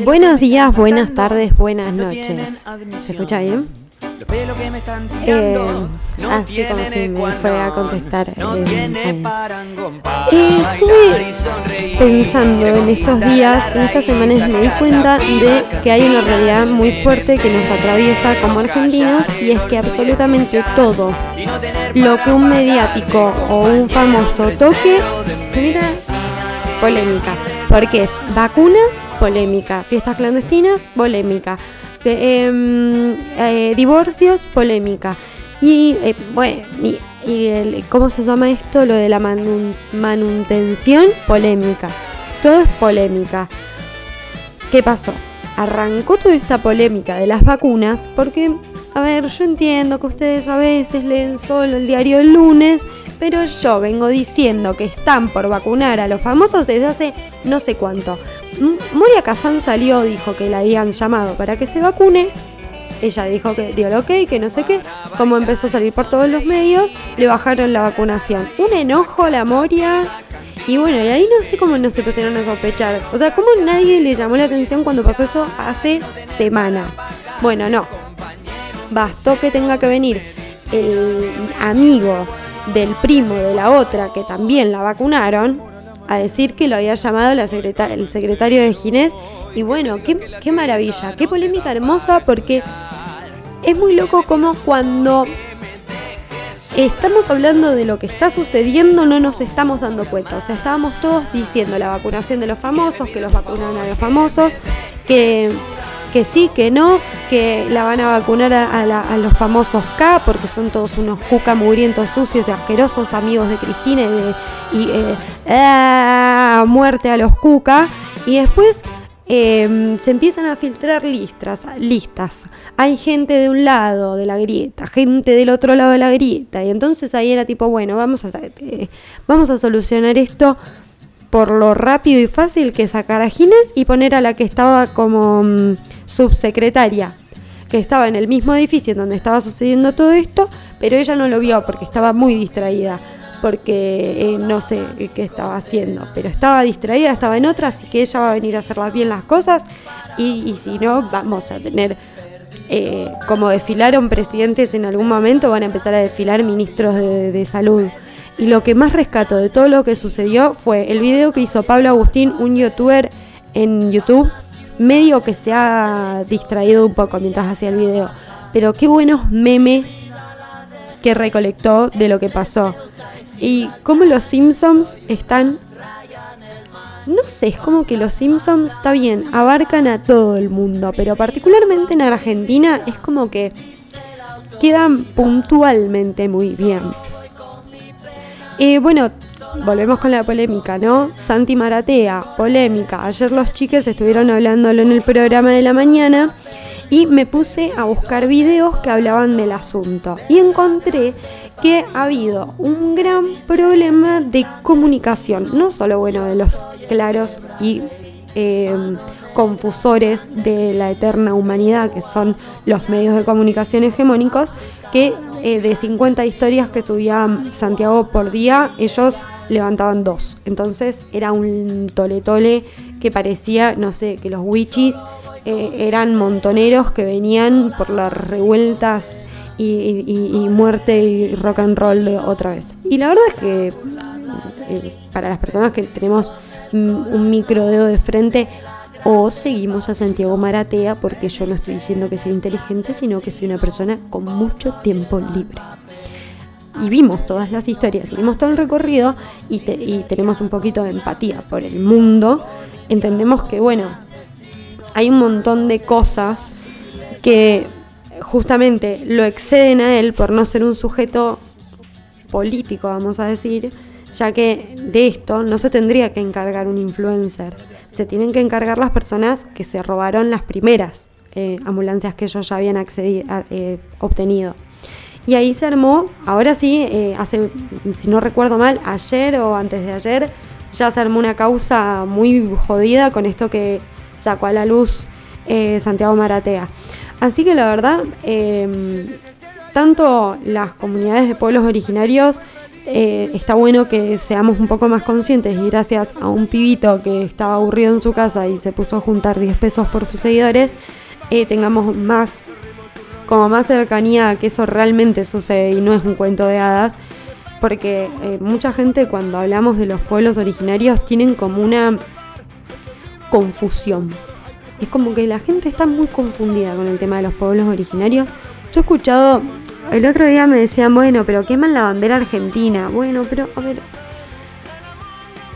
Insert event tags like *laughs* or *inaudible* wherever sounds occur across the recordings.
Buenos días, buenas tardes, buenas noches. ¿Se escucha bien? Eh, ah, sí, como si me fuera a contestar. Eh, eh, estuve pensando en estos días, en estas semanas, me di cuenta de que hay una realidad muy fuerte que nos atraviesa como argentinos y es que absolutamente todo lo que un mediático o un famoso toque genera polémica. Porque es vacunas, polémica. Fiestas clandestinas, polémica. Em, eh, divorcios, polémica. Y, eh, bueno, y, ¿cómo se llama esto? Lo de la manutención, polémica. Todo es polémica. ¿Qué pasó? Arrancó toda esta polémica de las vacunas porque, a ver, yo entiendo que ustedes a veces leen solo el diario el lunes, pero yo vengo diciendo que están por vacunar a los famosos desde hace no sé cuánto. Moria Kazan salió, dijo que la habían llamado para que se vacune. Ella dijo que dio el ok, que no sé qué. Como empezó a salir por todos los medios, le bajaron la vacunación. Un enojo a la Moria. Y bueno, y ahí no sé cómo no se pusieron a sospechar. O sea, ¿cómo nadie le llamó la atención cuando pasó eso hace semanas? Bueno, no. Bastó que tenga que venir el amigo del primo de la otra que también la vacunaron a decir que lo había llamado la el secretario de Ginés. Y bueno, qué, maravilla, qué polémica hermosa, porque es muy loco como cuando estamos hablando de lo que está sucediendo, no nos estamos dando cuenta. O sea, estábamos todos diciendo la vacunación de los famosos, que los vacunan a los famosos, que que sí, que no, que la van a vacunar a, los famosos K, porque son todos unos cuca mugrientos, sucios y asquerosos amigos de Cristina y, de, y eh, ah, muerte a los cuca. Y después em, se empiezan a filtrar listas, listas. Hay gente de un lado de la grieta, gente del otro lado de la grieta. Y entonces ahí era tipo, bueno, vamos a, eh, vamos a solucionar esto por lo rápido y fácil que sacar a Ginés y poner a la que estaba como mm, subsecretaria, que estaba en el mismo edificio en donde estaba sucediendo todo esto, pero ella no lo vio porque estaba muy distraída, porque eh, no sé qué estaba haciendo, pero estaba distraída, estaba en otra, así que ella va a venir a hacer bien las cosas y, si no, vamos a tener... Eh, como desfilaron presidentes en algún momento, van a empezar a desfilar ministros de salud. Y lo que más rescato de todo lo que sucedió fue el video que hizo Pablo Agustín, un youtuber en YouTube, medio que se ha distraído un poco mientras hacía el video. Pero qué buenos memes que recolectó de lo que pasó. Y cómo los Simpsons están... No sé, es como que los Simpsons, está bien, abarcan a todo el mundo, pero particularmente en Argentina es como que quedan puntualmente muy bien. Y bueno, volvemos con la polémica, ¿no? Santi Maratea, polémica. Ayer los chiques estuvieron hablándolo en el programa de la mañana y me puse a buscar videos que hablaban del asunto. Y encontré que ha habido un gran problema de comunicación, no solo bueno de los claros y eh, confusores de la eterna humanidad, que son los medios de comunicación hegemónicos, que eh, de 50 historias que subía Santiago por día, ellos levantaban dos. Entonces era un tole tole que parecía, no sé, que los wichis eh, eran montoneros que venían por las revueltas y, muerte y rock and roll otra vez. Y la verdad es que eh, para las personas que tenemos un micro dedo de frente, o seguimos a Santiago Maratea porque yo no estoy diciendo que sea inteligente, sino que soy una persona con mucho tiempo libre. Y vimos todas las historias, y vimos todo el recorrido y, tenemos un poquito de empatía por el mundo. Entendemos que, bueno, hay un montón de cosas que justamente lo exceden a él por no ser un sujeto político, vamos a decir, ya que de esto no se tendría que encargar un influencer, se tienen que encargar las personas que se robaron las primeras eh, ambulancias que ellos ya habían accedido, eh, obtenido. Y ahí se armó, ahora sí, eh, hace, si no recuerdo mal, ayer o antes de ayer, ya se armó una causa muy jodida con esto que sacó a la luz Santiago Maratea. Así que la verdad, tanto las comunidades de pueblos originarios eh, está bueno que seamos un poco más conscientes y gracias a un pibito que estaba aburrido en su casa y se puso a juntar 10 pesos por sus seguidores, eh, tengamos más, como más cercanía a que eso realmente sucede y no es un cuento de hadas, porque eh, mucha gente cuando hablamos de los pueblos originarios tienen como una confusión. Es como que la gente está muy confundida con el tema de los pueblos originarios. Yo he escuchado el otro día me decían, bueno, pero queman la bandera argentina. Bueno, pero.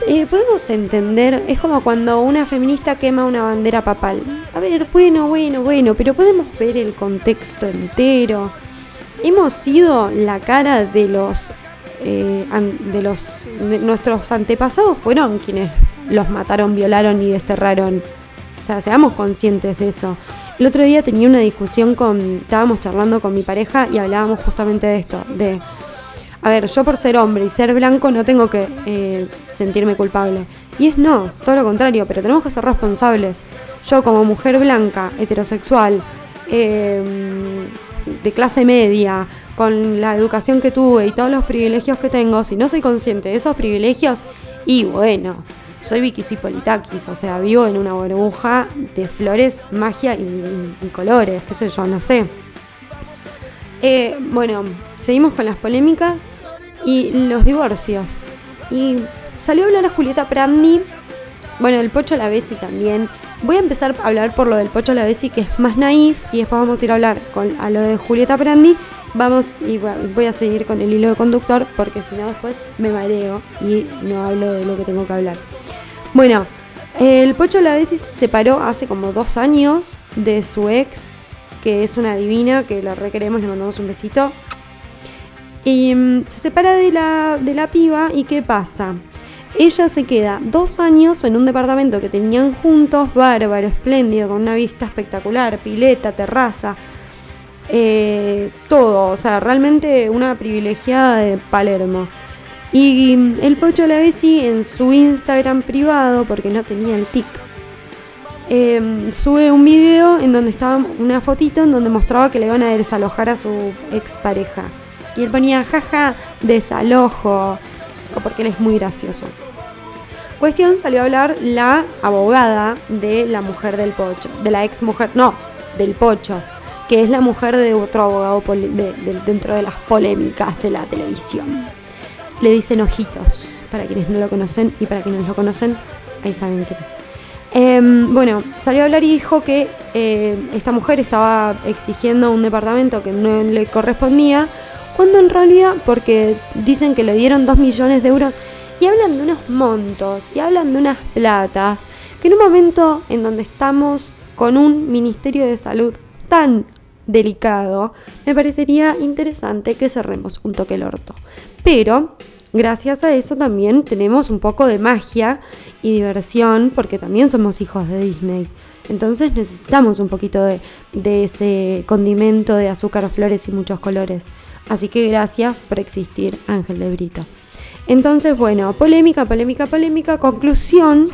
Eh, podemos entender, es como cuando una feminista quema una bandera papal. A ver, bueno, bueno, bueno, pero podemos ver el contexto entero. Hemos sido la cara de los eh, de los nuestros antepasados fueron quienes los mataron, violaron y desterraron. O sea, seamos conscientes de eso. El otro día tenía una discusión con, estábamos charlando con mi pareja y hablábamos justamente de esto, de, a ver, yo por ser hombre y ser blanco no tengo que eh, sentirme culpable. Y es no, todo lo contrario, pero tenemos que ser responsables. Yo como mujer blanca, heterosexual, em, de clase media, con la educación que tuve y todos los privilegios que tengo, si no soy consciente de esos privilegios, y bueno, soy Vicky Politakis, o sea, vivo en una burbuja de flores, magia y, colores, qué sé yo, no sé. Eh, bueno, seguimos con las polémicas y los divorcios. Y salió a hablar a Julieta Prandi, bueno, el Pocho Lavesi también. Voy a empezar a hablar por lo del Pocho Lavesi, que es más naif, y después vamos a ir a hablar con, a lo de Julieta Prandi. Vamos y voy a seguir con el hilo de conductor porque si no después me mareo y no hablo de lo que tengo que hablar. Bueno, el Pocho Lavesi se separó hace como dos años de su ex, que es una divina, que la requeremos, le mandamos un besito. Mm, se separa de la, de la piba y ¿qué pasa? Ella se queda dos años en un departamento que tenían juntos, bárbaro, espléndido, con una vista espectacular, pileta, terraza, eh, todo, o sea, realmente una privilegiada de Palermo. Y el Pocho Lavesi en su Instagram privado, porque no tenía el tic, em, sube un video en donde estaba una fotito en donde mostraba que le iban a desalojar a su expareja. Y él ponía jaja, desalojo, porque él es muy gracioso. Cuestión salió a hablar la abogada de la mujer del Pocho, de la ex mujer, no, del Pocho, que es la mujer de otro abogado dentro de las polémicas de la televisión le dicen ojitos, para quienes no lo conocen y para quienes lo conocen, ahí saben qué es. Em, bueno, salió a hablar y dijo que eh, esta mujer estaba exigiendo un departamento que no le correspondía, cuando en realidad, porque dicen que le dieron 2 millones de euros, y hablan de unos montos, y hablan de unas platas, que en un momento en donde estamos con un Ministerio de Salud tan delicado, me parecería interesante que cerremos un toque el orto. Pero gracias a eso también tenemos un poco de magia y diversión porque también somos hijos de Disney. Entonces necesitamos un poquito de, ese condimento de azúcar, flores y muchos colores. Así que gracias por existir, Ángel de Brito. Entonces, bueno, polémica, polémica, polémica. Conclusión.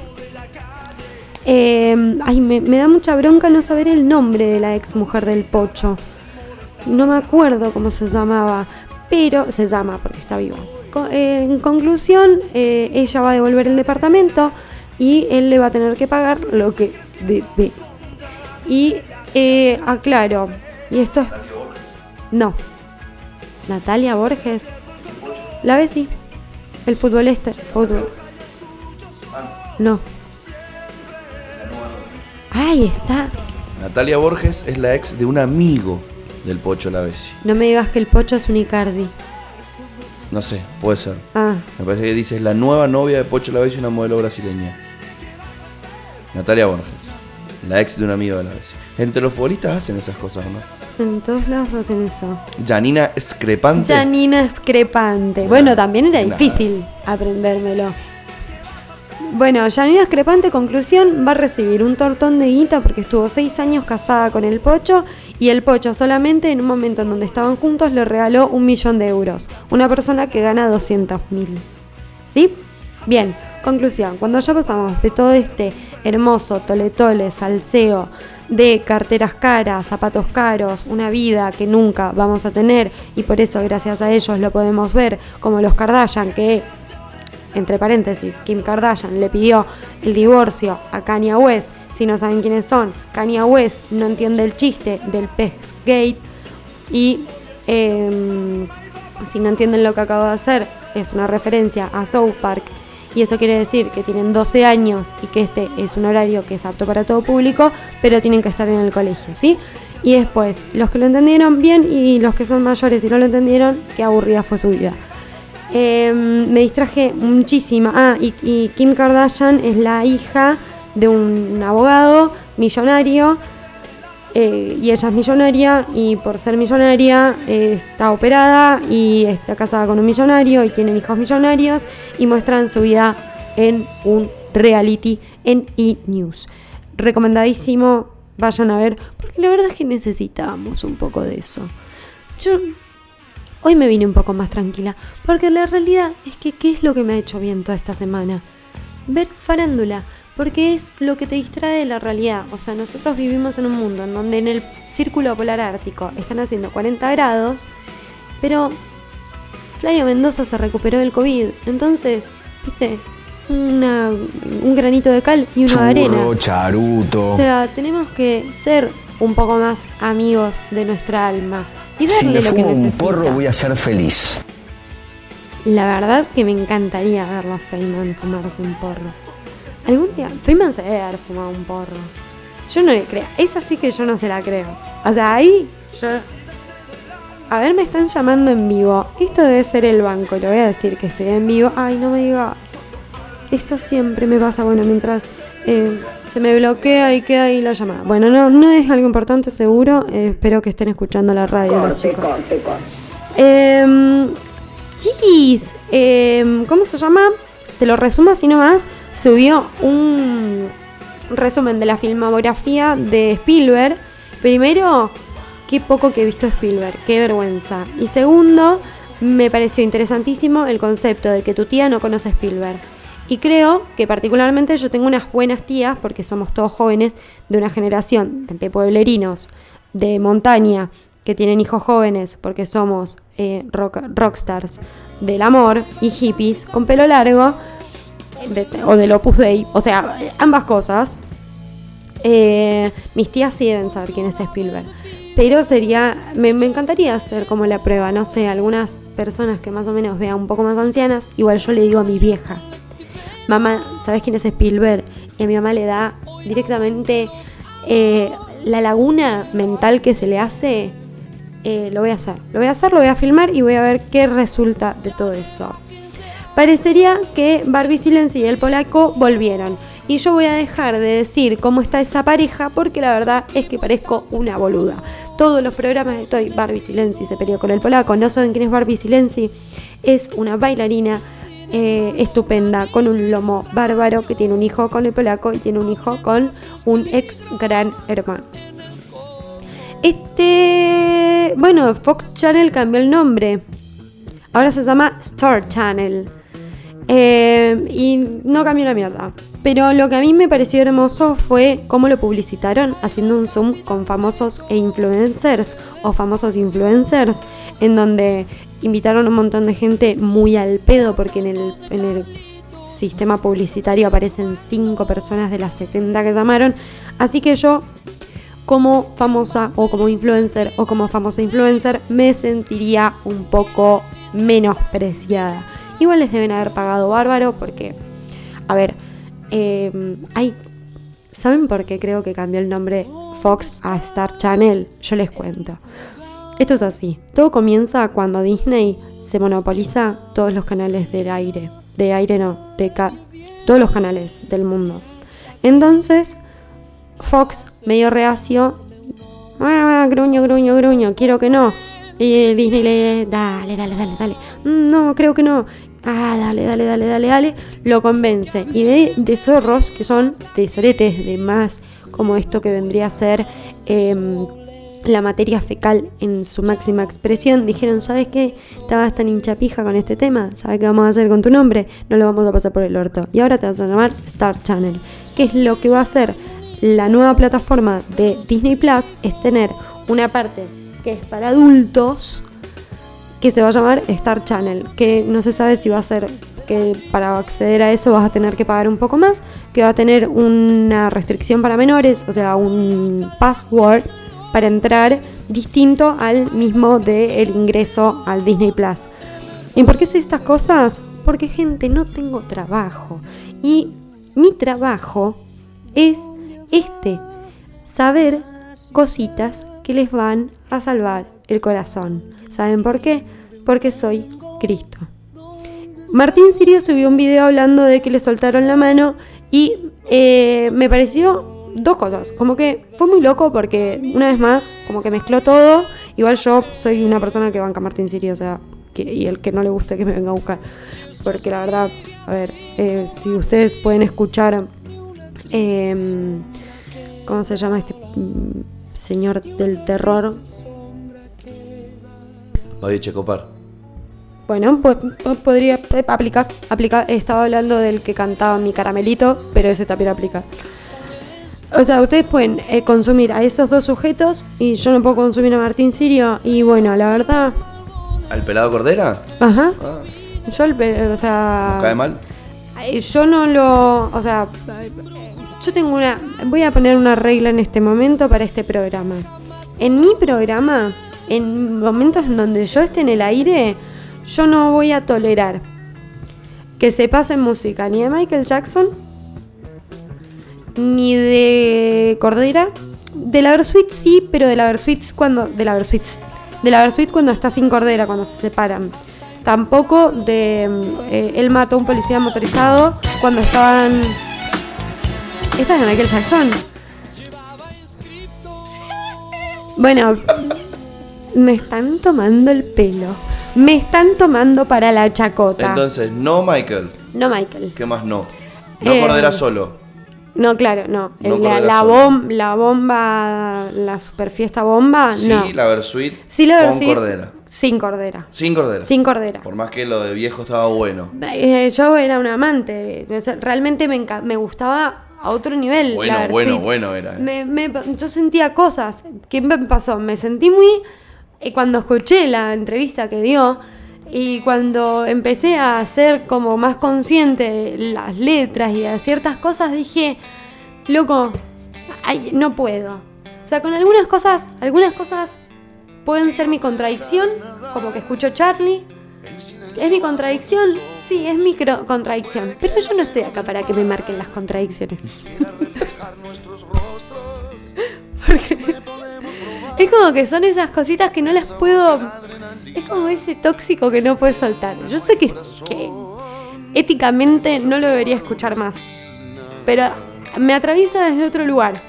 Eh, ay, me, da mucha bronca no saber el nombre de la ex mujer del Pocho. No me acuerdo cómo se llamaba, pero se llama porque está vivo. Eh, en conclusión, eh, ella va a devolver el departamento y él le va a tener que pagar lo que debe. Y aclaro, y esto es... No. Natalia Borges. La ves, sí. El futbolista. Fútbol. No. Ahí está. Natalia Borges es la ex de un amigo del Pocho Lavesi. No me digas que el Pocho es un Icardi. No sé, puede ser. Ah. Me parece que dices la nueva novia de Pocho Lavesi, una modelo brasileña. Natalia Borges, la ex de un amigo de Lavesi. Entre los futbolistas hacen esas cosas, ¿no? En todos lados hacen eso. Janina Escrepante. Janina Escrepante. Bueno, también era difícil aprendérmelo. Bueno, Janina Escrepante, conclusión, va a recibir un tortón de guita porque estuvo seis años casada con el Pocho y el Pocho solamente en un momento en donde estaban juntos le regaló un millón de euros. Una persona que gana 200 mil. ¿Sí? Bien, conclusión, cuando ya pasamos de todo este hermoso tole tole, salseo, de carteras caras, zapatos caros, una vida que nunca vamos a tener y por eso gracias a ellos lo podemos ver como los Kardashian que entre paréntesis, Kim Kardashian le pidió el divorcio a Kanye West. Si no saben quiénes son, Kanye West no entiende el chiste del Gate y em, si no entienden lo que acabo de hacer, es una referencia a South Park y eso quiere decir que tienen 12 años y que este es un horario que es apto para todo público, pero tienen que estar en el colegio, ¿sí? Y después, los que lo entendieron bien y los que son mayores y no lo entendieron, qué aburrida fue su vida. Em, me distraje muchísimo. Ah, y, Kim Kardashian es la hija de un abogado millonario. Eh, y ella es millonaria y por ser millonaria eh, está operada y está casada con un millonario y tienen hijos millonarios y muestran su vida en un reality en E! Recomendadísimo, vayan a ver, porque la verdad es que necesitamos un poco de eso. Yo Hoy me vine un poco más tranquila, porque la realidad es que ¿qué es lo que me ha hecho bien toda esta semana? Ver farándula, porque es lo que te distrae de la realidad. O sea, nosotros vivimos en un mundo en donde en el círculo polar ártico están haciendo 40 grados, pero Flavio Mendoza se recuperó del COVID. Entonces, viste, un granito de cal y una arena. charuto. O sea, tenemos que ser un poco más amigos de nuestra alma si me fumo un porro voy a ser feliz. La verdad que me encantaría verlo a Feynman fumarse un porro. Algún día, Feynman se debe haber fumado un porro. Yo no le creo. Esa sí que yo no se la creo. O sea, ahí yo. A ver, me están llamando en vivo. Esto debe ser el banco. Le voy a decir que estoy en vivo. Ay, no me digas. Esto siempre me pasa. Bueno, mientras eh, se me bloquea y queda ahí la llamada. Bueno, no, no es algo importante seguro. Eh, espero que estén escuchando la radio los chicos. Em, chiquis, em, ¿cómo se llama? Te lo resumo así nomás. Subió un resumen de la filmografía de Spielberg. Primero, qué poco que he visto Spielberg, qué vergüenza. Y segundo, me pareció interesantísimo el concepto de que tu tía no conoce Spielberg. Y creo que particularmente yo tengo unas buenas tías, porque somos todos jóvenes de una generación de pueblerinos, de montaña, que tienen hijos jóvenes, porque somos eh, rockstars del amor y hippies con pelo largo, o del Opus Dei, o sea, ambas cosas. Eh, mis tías sí deben saber quién es Spielberg. Pero sería, me, encantaría hacer como la prueba, no sé, algunas personas que más o menos vean un poco más ancianas, igual yo le digo a mi vieja, mamá, ¿sabes quién es Spielberg? Y a mi mamá le da directamente eh, la laguna mental que se le hace. Eh, lo voy a hacer, lo voy a hacer, lo voy a filmar y voy a ver qué resulta de todo eso. Parecería que Barbie Silenzi y el polaco volvieron. Y yo voy a dejar de decir cómo está esa pareja porque la verdad es que parezco una boluda. Todos los programas estoy Barbie Silenzi se peleó con el polaco. ¿No saben quién es Barbie Silenzi? Es una bailarina eh, estupenda, con un lomo bárbaro, que tiene un hijo con el polaco y tiene un hijo con un ex gran hermano. Este, bueno, Fox Channel cambió el nombre. Ahora se llama Star Channel. Eh, y no cambió la mierda. Pero lo que a mí me pareció hermoso fue cómo lo publicitaron haciendo un zoom con famosos e influencers o famosos influencers, en donde invitaron a un montón de gente muy al pedo porque en el, en el sistema publicitario aparecen 5 personas de las 70 que llamaron. Así que yo, como famosa o como influencer o como famosa influencer, me sentiría un poco menospreciada. Igual les deben haber pagado bárbaro porque, a ver, em, hay... ¿Saben por qué creo que cambió el nombre Fox a Star Channel? Yo les cuento. Esto es así. Todo comienza cuando Disney se monopoliza todos los canales del aire. De aire no, de todos los canales del mundo. Entonces, Fox, medio reacio, ah, gruño, gruño, gruño, quiero que no. Y Disney le dale, dale, dale, dale. Mm, no, creo que no. Ah, dale, dale, dale, dale, dale. Lo convence. Y de, de que son de soretes, de más como esto que vendría a ser... Em, la materia fecal en su máxima expresión, dijeron, ¿sabes qué? Estabas tan hinchapija con este tema, ¿sabes qué vamos a hacer con tu nombre? No lo vamos a pasar por el orto. Y ahora te vas a llamar Star Channel. ¿Qué es lo que va a hacer? la nueva plataforma de Disney Plus es tener una parte que es para adultos que se va a llamar Star Channel, que no se sabe si va a ser que para acceder a eso vas a tener que pagar un poco más, que va a tener una restricción para menores, o sea, un password para entrar distinto al mismo del ingreso al Disney Plus. ¿Y por qué sé estas cosas? Porque gente, no tengo trabajo. Y mi trabajo es este, saber cositas que les van a salvar el corazón. ¿Saben por qué? Porque soy Cristo. Martín Sirio subió un video hablando de que le soltaron la mano y eh, me pareció dos cosas. Como que fue muy loco porque una vez más, como que mezcló todo. Igual yo soy una persona que banca a Martín Sirio, o sea, y el que no le guste que me venga a buscar. Porque la verdad, a ver, eh, si ustedes pueden escuchar, em, ¿cómo se llama este mm, señor del terror? Fabio Checopar. Bueno, pues, podría eh, aplicar, aplicar. Estaba hablando del que cantaba mi caramelito, pero ese también aplica. O sea, ustedes pueden eh, consumir a esos dos sujetos y yo no puedo consumir a Martín Sirio. Y bueno, la verdad, ¿Al pelado Cordera? Ajá. Ah. Yo, o sea. cae mal? Yo no lo. O sea. Yo tengo una. Voy a poner una regla en este momento para este programa. En mi programa, en momentos en donde yo esté en el aire, yo no voy a tolerar que se pase música ni de Michael Jackson, ni de Cordera. De la Versuit sí, pero de la Versuit cuando. De la Versuit de la Versuit cuando está sin cordera, cuando se separan. Tampoco de eh, él mató a un policía motorizado cuando estaban. Esta es de Michael Jackson. Bueno, me están tomando el pelo. Me están tomando para la chacota. Entonces, no Michael. No Michael. ¿Qué más no? No Cordera solo. No, claro, no. la, la, la, bomba, la super fiesta bomba, sí, no. la Versuit sí, la con cordera. Sin cordera. Sin cordera. Sin cordera. Por más que lo de viejo estaba bueno. Eh, yo era un amante. realmente me, me gustaba a otro nivel. Bueno, bueno, bueno era. Me, me, yo sentía cosas. ¿Qué me pasó? Me sentí muy... Eh, cuando escuché la entrevista que dio y cuando empecé a ser como más consciente las letras y de ciertas cosas, dije, loco, no puedo. O sea, con algunas cosas, algunas cosas pueden ser mi contradicción, como que escucho Charlie. ¿Es mi contradicción? Sí, es mi contradicción. Pero yo no estoy acá para que me marquen las contradicciones. *laughs* es como que son esas cositas que no las puedo es como ese tóxico que no puedes soltar. Yo sé que, éticamente no lo debería escuchar más, pero me atraviesa desde otro lugar.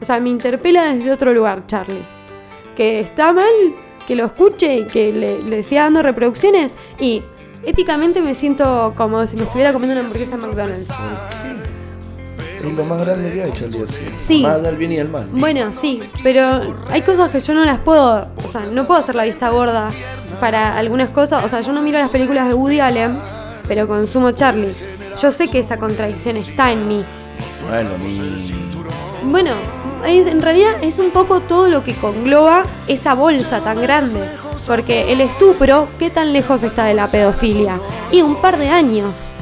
O sea, me interpela desde otro lugar, Charlie. Que está mal que lo escuche y que le, le siga dando reproducciones y éticamente me siento como si me estuviera comiendo una hamburguesa McDonald's. Es lo más grande que hay, Charlie García. Sí. Más del bien y del mal. Bueno, sí, pero hay cosas que yo no las puedo, o sea, no puedo hacer la vista gorda para algunas cosas. O sea, yo no miro las películas de Woody Allen, pero consumo Charlie. Yo sé que esa contradicción está en mí. Bueno, mi... Bueno, en realidad es un poco todo lo que congloba esa bolsa tan grande. Porque el estupro, ¿qué tan lejos está de la pedofilia? Y un par de años.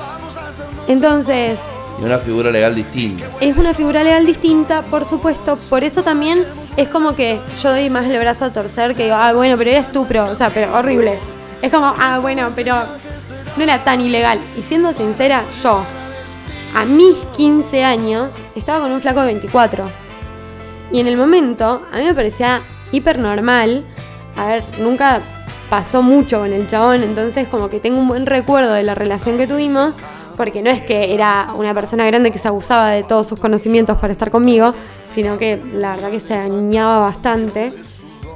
Entonces, y una figura legal distinta. Es una figura legal distinta, por supuesto. Por eso también es como que yo doy más el brazo a torcer que digo, ah, bueno, pero era estupro. O sea, pero horrible. Es como, ah, bueno, pero no era tan ilegal. Y siendo sincera, yo, a mis 15 años, estaba con un flaco de 24. Y en el momento, a mí me parecía hiper normal. A ver, nunca pasó mucho con el chabón, entonces como que tengo un buen recuerdo de la relación que tuvimos porque no es que era una persona grande que se abusaba de todos sus conocimientos para estar conmigo, sino que la verdad que se dañaba bastante.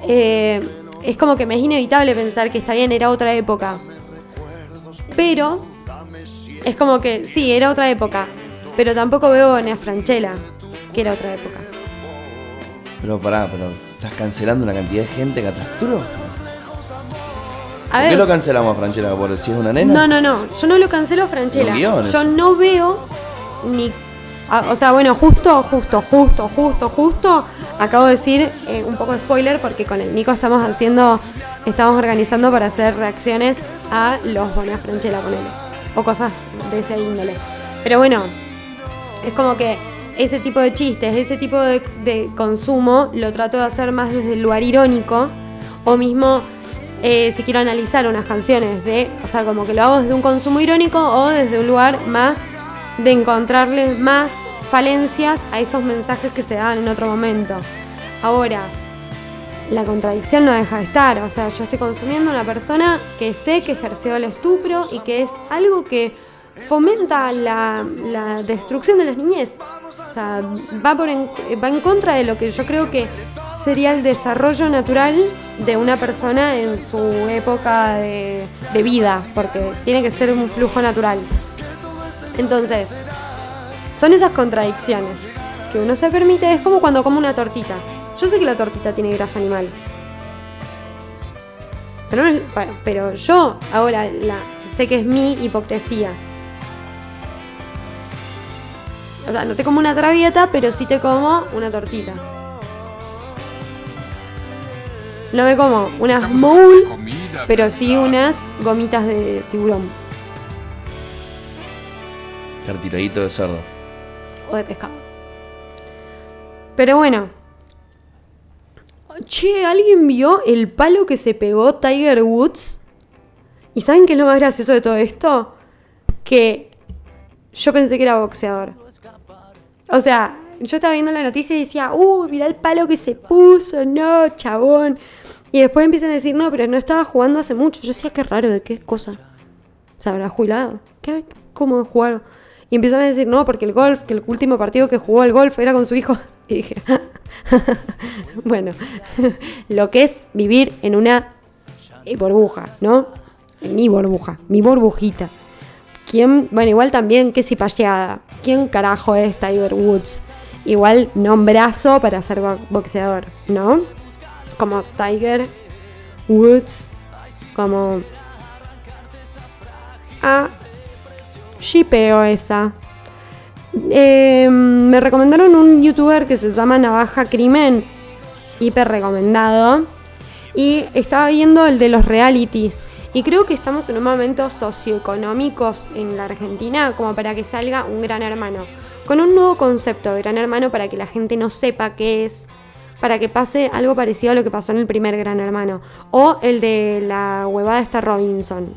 Eh, es como que me es inevitable pensar que está bien, era otra época. Pero es como que sí, era otra época. Pero tampoco veo a Franchella, que era otra época. Pero pará, pero estás cancelando una cantidad de gente catastrófica. ¿Por qué lo cancelamos a Franchella? ¿Por si es una nena? No, no, no. Yo no lo cancelo a Franchella. Yo no veo ni o sea, bueno, justo, justo, justo, justo, justo, acabo de decir eh, un poco de spoiler porque con el Nico estamos haciendo, estamos organizando para hacer reacciones a los Bonas Franchella, con él. O cosas de ese índole. Pero bueno, es como que ese tipo de chistes, ese tipo de, de consumo, lo trato de hacer más desde el lugar irónico. O mismo eh, si quiero analizar unas canciones de, o sea, como que lo hago desde un consumo irónico o desde un lugar más de encontrarle más falencias a esos mensajes que se dan en otro momento. Ahora, la contradicción no deja de estar, o sea, yo estoy consumiendo una persona que sé que ejerció el estupro y que es algo que fomenta la, destrucción de las niñez. O sea, va, por va en contra de lo que yo creo que sería el desarrollo natural de una persona en su época de, vida, porque tiene que ser un flujo natural. Entonces, son esas contradicciones que uno se permite, es como cuando come una tortita. Yo sé que la tortita tiene grasa animal. Pero, pero yo ahora la, sé que es mi hipocresía. O sea, no te como una travieta, pero sí te como una tortita. No me como unas mole, pero sí unas gomitas de tiburón. Cartiladito de cerdo. O de pescado. Pero bueno. Che, ¿alguien vio el palo que se pegó Tiger Woods? ¿Y saben qué es lo más gracioso de todo esto? Que yo pensé que era boxeador. O sea, yo estaba viendo la noticia y decía, uh, mira el palo que se puso, no, chabón. Y después empiezan a decir, no, pero no estaba jugando hace mucho. Yo decía, qué raro, ¿de qué cosa? ¿Se habrá jubilado? ¿Qué? ¿Cómo jugar? Y empiezan a decir, no, porque el golf, que el último partido que jugó el golf era con su hijo. *laughs* Y dije, *laughs* bueno, *laughs* lo que es vivir en una burbuja, ¿no? Mi burbuja, mi burbujita. ¿Quién, bueno, igual también, qué pacheada. ¿Quién carajo es Tiger Woods? Igual nombrazo para ser boxeador, ¿no? Como Tiger Woods, como... Ah, shipeo esa. Em, me recomendaron un youtuber que se llama Navaja Crimen, hiper recomendado. Y estaba viendo el de los realities. Y creo que estamos en un momento socioeconómico en la Argentina como para que salga un gran hermano. Con un nuevo concepto de gran hermano para que la gente no sepa qué es. Para que pase algo parecido a lo que pasó en el primer gran hermano. O el de la huevada esta Robinson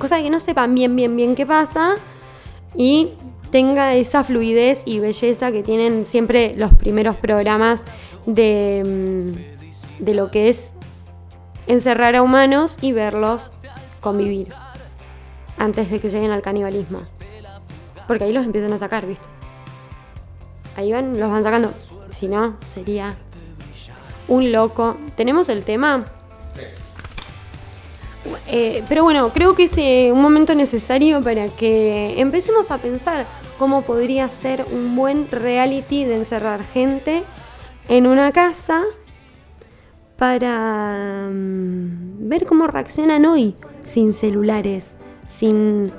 cosa que no sepan bien, bien, bien qué pasa y tenga esa fluidez y belleza que tienen siempre los primeros programas de, mm, de lo que es encerrar a humanos y verlos convivir antes de que lleguen al canibalismo. Porque ahí los empiezan a sacar, ¿viste? Ahí van, los van sacando. Si no, sería un loco. ¿Tenemos el tema? Eh, pero bueno, creo que es eh, un momento necesario para que empecemos a pensar cómo podría ser un buen reality de encerrar gente en una casa para mm, ver cómo reaccionan hoy sin celulares, sin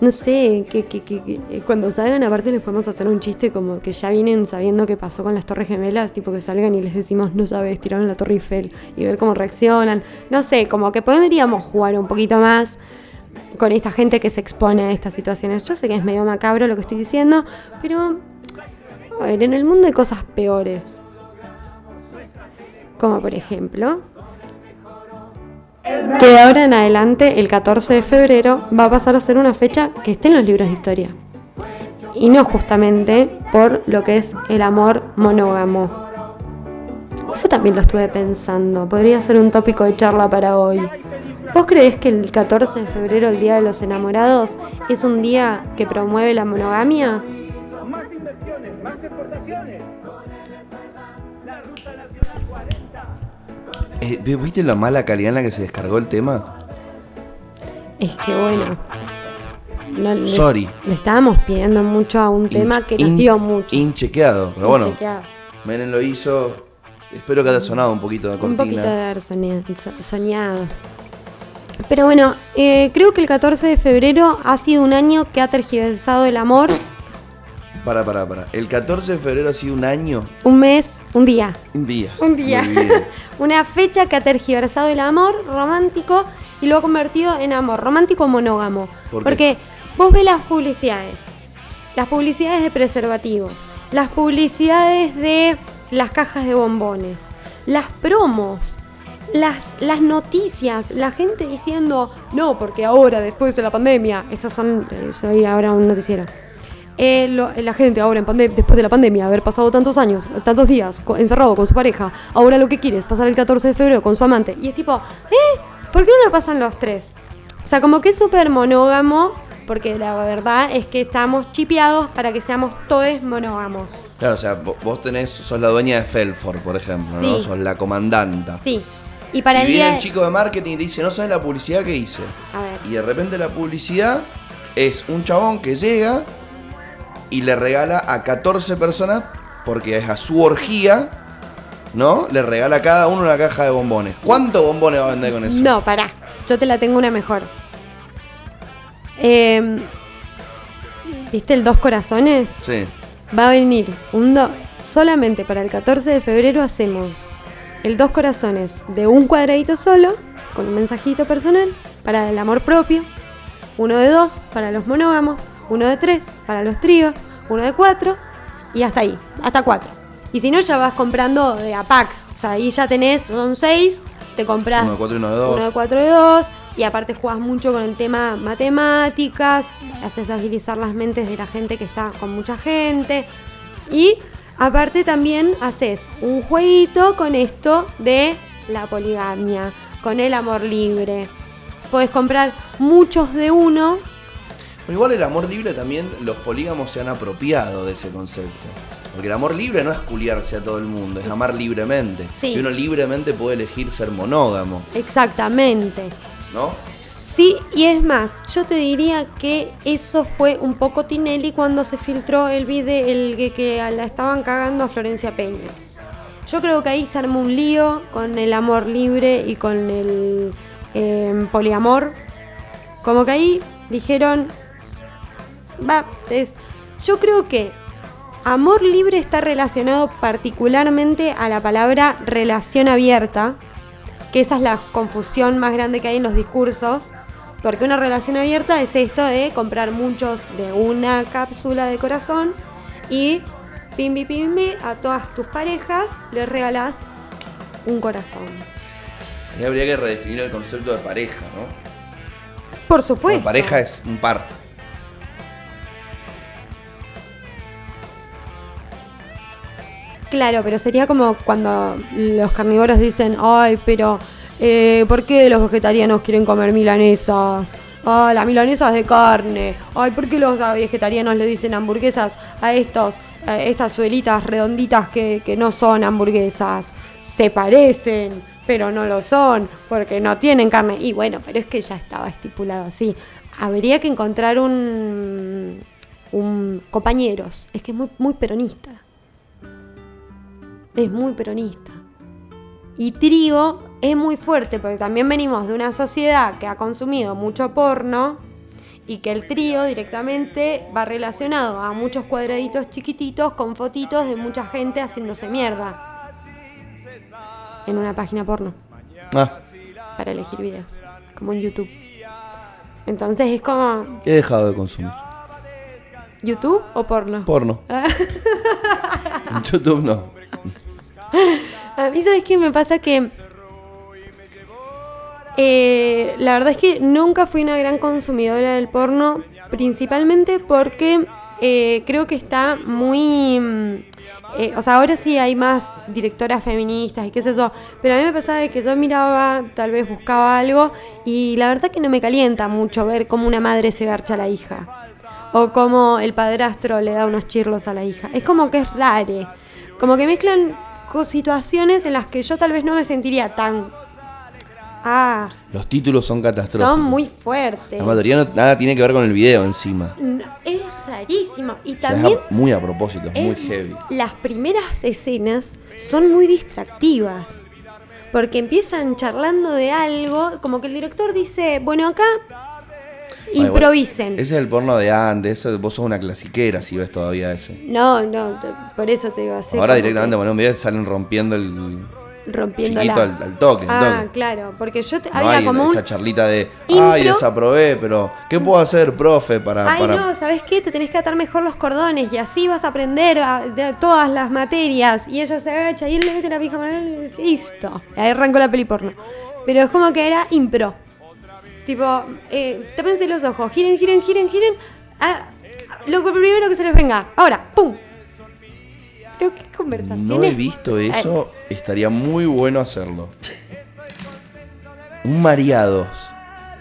no sé, que, que, que, eh, cuando salgan aparte les podemos hacer un chiste como que ya vienen sabiendo qué pasó con las torres gemelas, tipo que salgan y les decimos, no sabes, tiraron la torre Eiffel y ver cómo reaccionan. No sé, como que podríamos jugar un poquito más con esta gente que se expone a estas situaciones. Yo sé que es medio macabro lo que estoy diciendo, pero a ver, en el mundo hay cosas peores. Como por ejemplo, que de ahora en adelante, el 14 de febrero, va a pasar a ser una fecha que esté en los libros de historia. Y no justamente por lo que es el amor monógamo. Eso también lo estuve pensando. Podría ser un tópico de charla para hoy. ¿Vos creés que el 14 de febrero, el Día de los Enamorados, es un día que promueve la monogamia? Eh, ¿Viste la mala calidad en la que se descargó el tema? Es que bueno. Sorry. Le estábamos pidiendo mucho a un tema que nos dio mucho. Inchequeado, pero bueno. Menem lo hizo. Espero que haya sonado un poquito de cortina. Un poquito de haber soñado. Pero bueno, eh, creo que el 14 de febrero ha sido un año que ha tergiversado el amor Para, para, para. El 14 de febrero ha sido un año. Un mes, un día. Un día. Un día. *laughs* Una fecha que ha tergiversado el amor romántico y lo ha convertido en amor romántico monógamo. Porque vos ves las publicidades. Las publicidades de preservativos. Las publicidades de las cajas de bombones. Las promos las, las noticias, la gente diciendo, no, porque ahora, después de la pandemia, estos son, eh, soy ahora un noticiero. Eh, la gente ahora en después de la pandemia, haber pasado tantos años, tantos días encerrado con su pareja, ahora lo que quiere es pasar el 14 de febrero con su amante. Y es tipo, ¿eh? ¿Por qué no lo pasan los tres? O sea, como que es súper monógamo, porque la verdad es que estamos chipeados para que seamos todos monógamos. Claro, o sea, vos tenés, sos la dueña de Felford, por ejemplo, ¿no? Sos la comandanta. Sí. Y para el viene el chico de marketing y te dice, no sabes la publicidad que hice. Y de repente la publicidad es un chabón que llega y le regala a 14 personas, porque es a su orgía, ¿no? Le regala a cada uno una caja de bombones. ¿Cuántos bombones va a vender con eso? No, pará. Yo te la tengo una mejor. Em, ¿Viste el dos corazones? Sí. Va a venir un do solamente para el 14 de febrero hacemos el dos corazones de un cuadradito solo, con un mensajito personal, para el amor propio, uno de dos para los monógamos, uno de tres para los tríos, uno de cuatro y hasta ahí, hasta cuatro. Y si no, ya vas comprando de Apax, o sea, ahí ya tenés, son seis, te compras uno de cuatro y uno de dos. Uno de cuatro y dos, y aparte juegas mucho con el tema matemáticas, haces agilizar las mentes de la gente que está con mucha gente. Y Aparte también haces un jueguito con esto de la poligamia, con el amor libre. Puedes comprar muchos de uno. Igual el amor libre también los polígamos se han apropiado de ese concepto. Porque el amor libre no es culiarse a todo el mundo, es amar libremente. Y uno libremente puede elegir ser monógamo. Exactamente. ¿No? Sí, y es más, yo te diría que eso fue un poco Tinelli cuando se filtró el video, el que, la estaban cagando a Florencia Peña. Yo creo que ahí se armó un lío con el amor libre y con el em, poliamor. Como que ahí dijeron, va, es, yo creo que amor libre está relacionado particularmente a la palabra relación abierta, que esa es la confusión más grande que hay en los discursos porque una relación abierta es esto de comprar muchos de una cápsula de corazón y pimbi pimbi a todas tus parejas les regalas un corazón. Ahí habría que redefinir el concepto de pareja, ¿no? Por supuesto. La pareja es un par. Claro, pero sería como cuando los carnívoros dicen, ay, pero eh, ¿por qué los vegetarianos quieren comer milanesas? Ah, las milanesas de carne. Ay, ¿por qué los vegetarianos le dicen hamburguesas a estos, estas suelitas redonditas que, que no son hamburguesas? Se parecen, pero no lo son, porque no tienen carne. Y bueno, pero es que ya estaba estipulado así. Habría que encontrar un, un compañeros. Es que es muy, muy peronista. Es muy peronista. Y trigo es muy fuerte porque también venimos de una sociedad que ha consumido mucho porno y que el trío directamente va relacionado a muchos cuadraditos chiquititos con fotitos de mucha gente haciéndose mierda en una página porno. Ah. Para elegir videos, como en YouTube. Entonces es como... He dejado de consumir. ¿YouTube o porno? Porno. *laughs* en YouTube no. *laughs* A mí, ¿sabes qué me pasa? Que eh, la verdad es que nunca fui una gran consumidora del porno, principalmente porque eh, creo que está muy... Mm, eh, o sea, ahora sí hay más directoras feministas y qué sé yo, pero a mí me pasaba que yo miraba, tal vez buscaba algo y la verdad que no me calienta mucho ver cómo una madre se garcha a la hija o cómo el padrastro le da unos chirlos a la hija. Es como que es rare, como que mezclan situaciones en las que yo tal vez no me sentiría tan Ah. Los títulos son catastróficos. Son muy fuertes. La mayoría nada tiene que ver con el video encima. es rarísimo. Y también. muy a propósito, es muy heavy. Las primeras escenas son muy distractivas. Porque empiezan charlando de algo, como que el director dice, bueno, acá. Improvisen. ese es el porno de antes, vos sos una clasiquera si ves todavía ese. No, no, por eso te digo así. Ahora directamente bueno, un video salen rompiendo el rompiendo chiquito al, toque. Ah, claro, porque yo te, había como esa charlita de, ay, desaprobé, pero ¿qué puedo hacer, profe, para...? Ay, no, ¿sabes qué? Te tenés que atar mejor los cordones y así vas a aprender de todas las materias. Y ella se agacha y él le mete la pijama, listo. Ahí arrancó la peli porno. Pero es como que era impro. Tipo, eh, tápense los ojos, giren, giren, giren, giren. Ah, lo primero que se les venga. Ahora, ¡pum! Pero qué conversaciones. No he visto eso, estaría muy bueno hacerlo. Un mareados.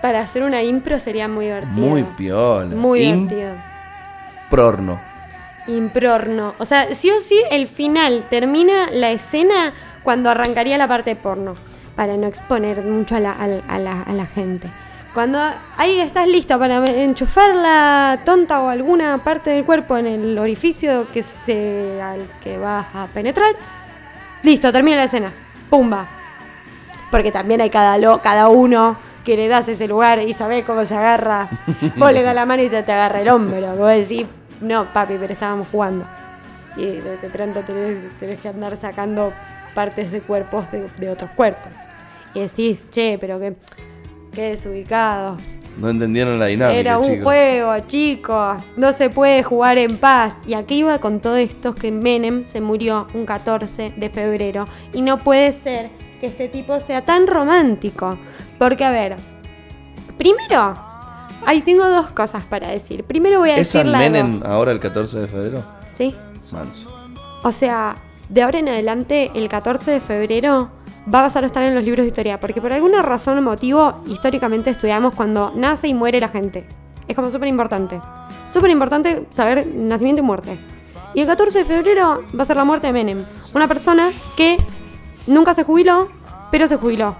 Para hacer una impro sería muy divertido. Muy piola. Muy divertido. Prorno. Improrno. O sea, sí o sí, el final termina la escena cuando arrancaría la parte porno. Para no exponer mucho a la, a la gente. Cuando ahí estás listo para enchufar la tonta o alguna parte del cuerpo en el orificio que se, al que vas a penetrar, listo, termina la escena. Pumba. Porque también hay cada, lo, cada uno que le das ese lugar y sabe cómo se agarra. *laughs* Vos le das la mano y te, te agarra el hombro. Vos decís, no, papi, pero estábamos jugando. Y de, pronto tenés, que andar sacando partes de cuerpos de, de otros cuerpos. Y decís, che, pero que Qué desubicados. No entendieron la dinámica. Era un juego, chicos. No se puede jugar en paz. Y aquí iba con todo esto que Menem se murió un 14 de febrero. Y no puede ser que este tipo sea tan romántico. Porque, a ver, primero, ahí tengo dos cosas para decir. Primero voy a decir ¿Es Menem ahora el 14 de febrero? Sí. Manso. O sea, de ahora en adelante, el 14 de febrero va a pasar a estar en los libros de historia, porque por alguna razón o motivo históricamente estudiamos cuando nace y muere la gente. Es como súper importante. Súper importante saber nacimiento y muerte. Y el 14 de febrero va a ser la muerte de Menem, una persona que nunca se jubiló, pero se jubiló.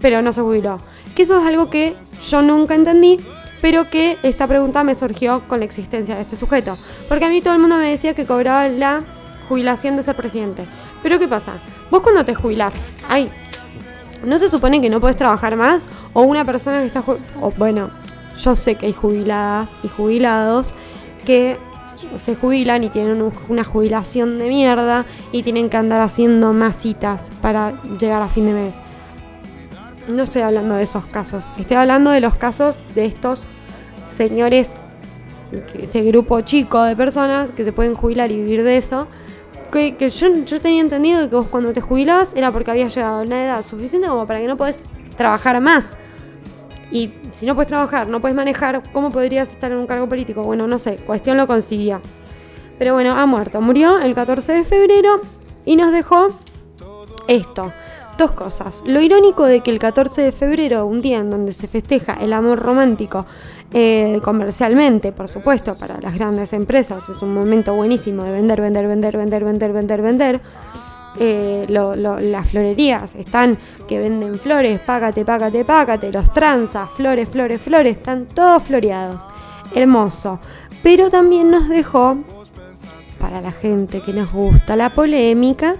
Pero no se jubiló. Que eso es algo que yo nunca entendí, pero que esta pregunta me surgió con la existencia de este sujeto. Porque a mí todo el mundo me decía que cobraba la jubilación de ser presidente. Pero ¿qué pasa? Vos cuando te jubilás, ay, ¿no se supone que no puedes trabajar más? O una persona que está... O, bueno, yo sé que hay jubiladas y jubilados que se jubilan y tienen una jubilación de mierda y tienen que andar haciendo más citas para llegar a fin de mes. No estoy hablando de esos casos, estoy hablando de los casos de estos señores, este grupo chico de personas que se pueden jubilar y vivir de eso que, yo, tenía entendido que vos cuando te jubilabas era porque habías llegado a una edad suficiente como para que no podés trabajar más. Y si no puedes trabajar, no puedes manejar, ¿cómo podrías estar en un cargo político? Bueno, no sé, cuestión lo consiguió. Pero bueno, ha muerto. Murió el 14 de febrero y nos dejó esto. Dos cosas. Lo irónico de que el 14 de febrero, un día en donde se festeja el amor romántico eh, comercialmente, por supuesto, para las grandes empresas, es un momento buenísimo de vender, vender, vender, vender, vender, vender, vender. Eh, las florerías están que venden flores, págate, págate, págate, los tranzas, flores, flores, flores, están todos floreados. Hermoso. Pero también nos dejó, para la gente que nos gusta la polémica,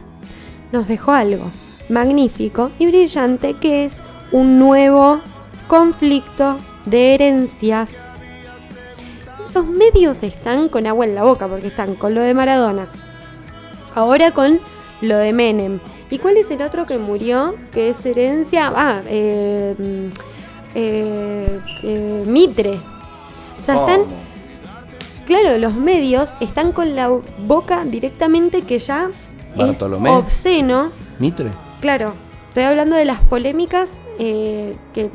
nos dejó algo magnífico y brillante que es un nuevo conflicto de herencias. Los medios están con agua en la boca porque están con lo de Maradona, ahora con lo de Menem. ¿Y cuál es el otro que murió? Que es herencia. Ah, eh, eh, eh, Mitre. O sea, están. Claro, los medios están con la boca directamente que ya es obsceno. Mitre. Claro, estoy hablando de las polémicas eh, que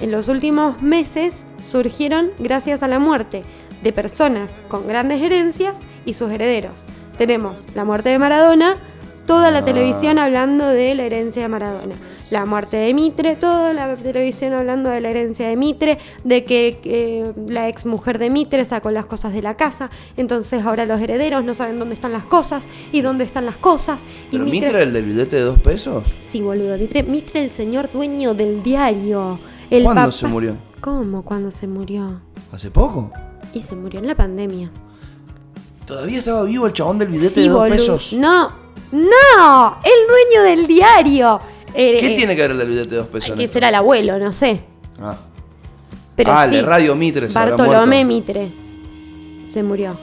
en los últimos meses surgieron gracias a la muerte de personas con grandes herencias y sus herederos. Tenemos la muerte de Maradona, toda la ah. televisión hablando de la herencia de Maradona la muerte de Mitre, toda la televisión hablando de la herencia de Mitre, de que la ex mujer de Mitre sacó las cosas de la casa, entonces ahora los herederos no saben dónde están las cosas y dónde están las cosas. ¿Pero Mitre, el del billete de dos pesos? Sí, boludo, Mitre, Mitre el señor dueño del diario. El ¿Cuándo se murió? ¿Cómo? ¿Cuándo se murió? ¿Hace poco? Y se murió en la pandemia. ¿Todavía estaba vivo el chabón del billete de dos pesos? No, no, el dueño del diario. ¿Qué tiene que ver el del billete de dos pesos? Que será el abuelo, no sé. Ah. Pero ah, sí, de Radio Mitre se Bartolomé Mitre se murió.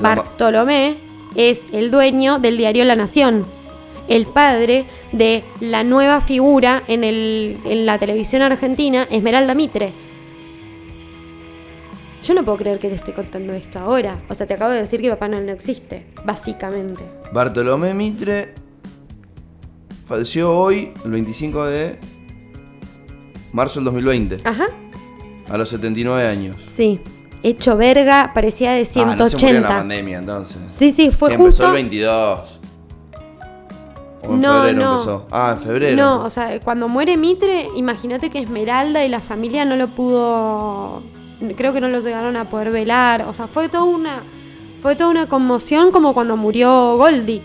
Bartolomé es el dueño del diario La Nación, el padre de la nueva figura en, el, en la televisión argentina, Esmeralda Mitre. Yo no puedo creer que te estoy contando esto ahora. O sea, te acabo de decir que Papá Noel no existe, básicamente. Bartolomé Mitre falleció hoy, el 25 de marzo del 2020. Ajá. A los 79 años. Sí. Hecho verga, parecía de 180. Ah, no se murió en la pandemia entonces. Sí, sí, fue sí, justo. empezó el 22. ¿O en no, febrero no. empezó? Ah, en febrero. No, o sea, cuando muere Mitre, imagínate que Esmeralda y la familia no lo pudo. Creo que no lo llegaron a poder velar. O sea, fue toda una. Fue toda una conmoción como cuando murió Goldie.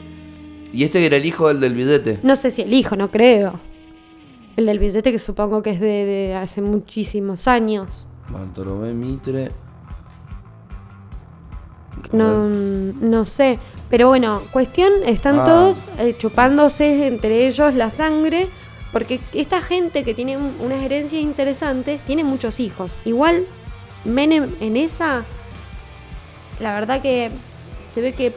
¿Y este era el hijo del del billete? No sé si el hijo, no creo. El del billete que supongo que es de, de hace muchísimos años. Bartolomé Mitre. No, no sé. Pero bueno, cuestión, están Ah. todos eh, chupándose entre ellos la sangre. Porque esta gente que tiene un- unas herencias interesantes tiene muchos hijos. Igual, Menem en esa, la verdad que se ve que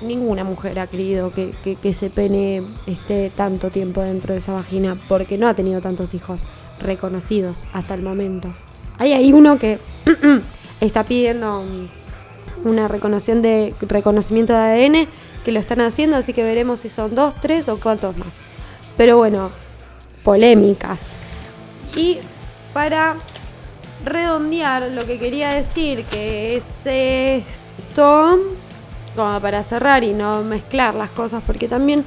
ninguna mujer ha querido que, que, que ese pene esté tanto tiempo dentro de esa vagina. Porque no ha tenido tantos hijos reconocidos hasta el momento. Hay ahí uno que *clears throat* está pidiendo mm, una reconoción de, reconocimiento de ADN que lo están haciendo, así que veremos si son dos, tres o cuántos más. Pero bueno, polémicas. Y para redondear, lo que quería decir que es esto, como para cerrar y no mezclar las cosas, porque también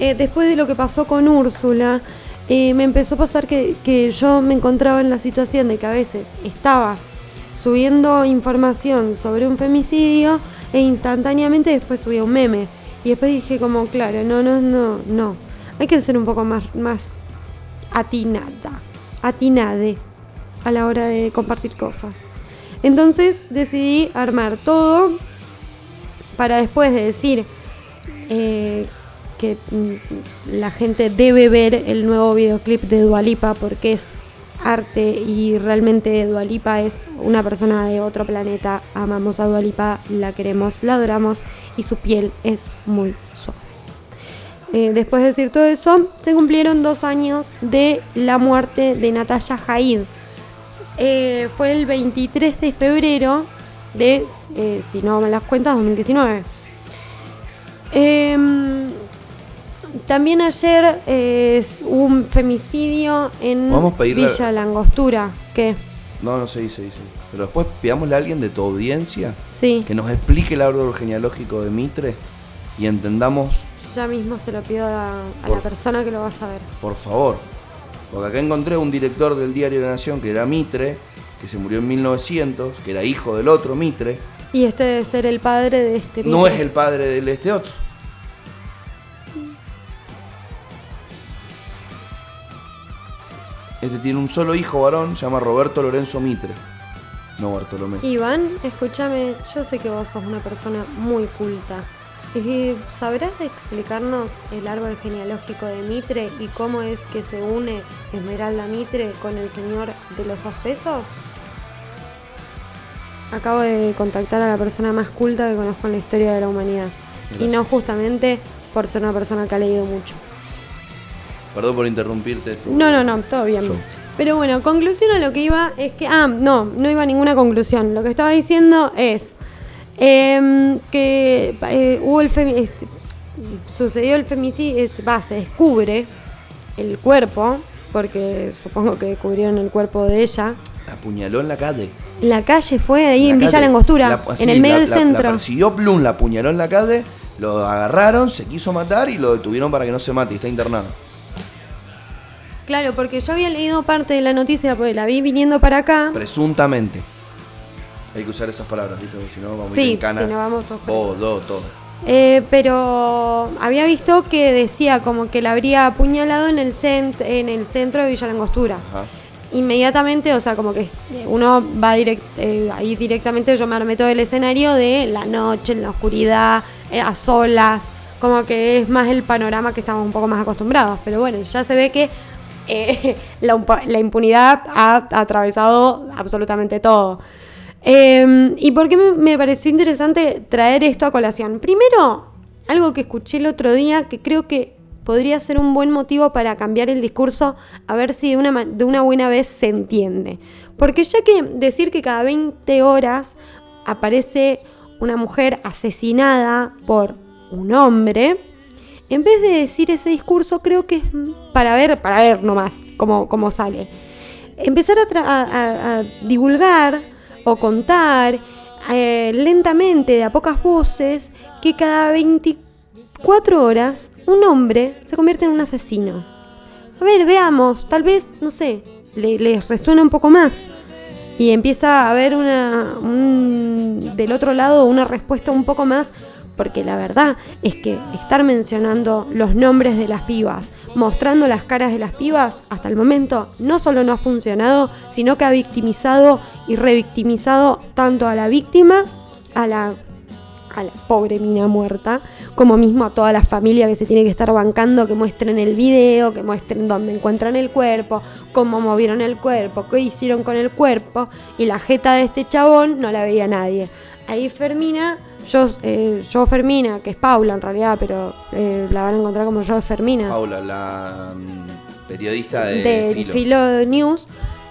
eh, después de lo que pasó con Úrsula, eh, me empezó a pasar que, que yo me encontraba en la situación de que a veces estaba subiendo información sobre un femicidio e instantáneamente después subía un meme. Y después dije como, claro, no, no, no, no. Hay que ser un poco más, más atinada, atinade a la hora de compartir cosas. Entonces decidí armar todo para después de decir eh, que mm, la gente debe ver el nuevo videoclip de Dualipa porque es arte y realmente Dualipa es una persona de otro planeta. Amamos a Dualipa, la queremos, la adoramos y su piel es muy suave. Eh, después de decir todo eso, se cumplieron dos años de la muerte de Natalia Jaid. Eh, fue el 23 de febrero de, eh, si no me las cuentas, 2019. Em, también ayer eh, hubo un femicidio en Villa Langostura. ¿Qué? No, no se dice, dice. Pero después pidámosle a alguien de tu audiencia Sí, que nos explique el árbol genealógico de Mitre y entendamos, ya mismo se lo pido a, la- a Por- la persona que lo va a saber. por favor. Porque acá encontré un director del diario La Nación que era Mitre, que se murió en 1900, que era hijo del otro Mitre. Y este debe ser el padre de este No es el padre de este otro. Este tiene un solo hijo varón, se llama Roberto Lorenzo Mitre. No Bartolomé. Iván, escúchame, yo sé que vos sos una persona muy culta. Eh, ¿Sabrás explicarnos el árbol genealógico de Mitre y cómo es que se une Esmeralda Mitre con el señor de los dos pesos? Acabo de contactar a la persona más culta que conozco en la historia de la humanidad. Y no justamente por ser una persona que ha leído mucho. Perdón por interrumpirte. tu- No, no, no, todo bien. Yo. Pero bueno, conclusión a lo que iba es que. Ah, no, no iba a ninguna conclusión. Lo que estaba diciendo es em, que eh, hubo el femi- este, sucedió el femicidio, es, va, se descubre el cuerpo, porque supongo que descubrieron el cuerpo de ella. La apuñaló en la calle. La calle fue ahí La en Villa calle. Langostura, La- sí, en el medio la- del la- La centro. persiguió Plum, la apuñaló en la calle, lo agarraron, se quiso matar y lo detuvieron para que no se mate y está internado. Claro, porque yo había leído parte de la noticia, porque la vi viniendo para acá. Presuntamente. Hay que usar esas palabras, ¿viste? Porque si no vamos a ir Sí, en cana. si no vamos todos. Vos, dos, todo. Eh, pero había visto que decía como que la habría apuñalado en el, cent- en el centro de Villa Langostura. Ajá. Inmediatamente, o sea, como que uno va direct, eh, ahí directamente, yo me armé todo el escenario de la noche, en la oscuridad, eh, a solas, como que es más el panorama que estamos un poco más acostumbrados. Pero bueno, ya se ve que eh, *laughs* la, impunidad ha atravesado absolutamente todo. Em, ¿Y por qué me, pareció interesante traer esto a colación? Primero, algo que escuché el otro día que creo que podría ser un buen motivo para cambiar el discurso, a ver si de una, de una buena vez se entiende. Porque ya que decir que cada 20 horas aparece una mujer asesinada por un hombre, en vez de decir ese discurso, creo que es para ver, para ver nomás cómo, cómo sale. Empezar a, divulgar o contar eh, lentamente, de a pocas voces, que cada 24 horas un hombre se convierte en un asesino. A ver, veamos, tal vez, no sé, les le resuena un poco más. Y empieza a haber una, del otro lado una respuesta un poco más porque la verdad es que estar mencionando los nombres de las pibas, mostrando las caras de las pibas, hasta el momento no solo no ha funcionado, sino que ha victimizado y revictimizado tanto a la víctima, a la, a la pobre mina muerta, como mismo a toda la familia que se tiene que estar bancando, que muestren el video, que muestren dónde encuentran el cuerpo, cómo movieron el cuerpo, qué hicieron con el cuerpo, y la jeta de este chabón no la veía nadie. Ahí Fermina yo, eh, yo Fermina, que es Paula en realidad, pero eh, la van a encontrar como yo Fermina. Paula, la mm, periodista de, Filo. News,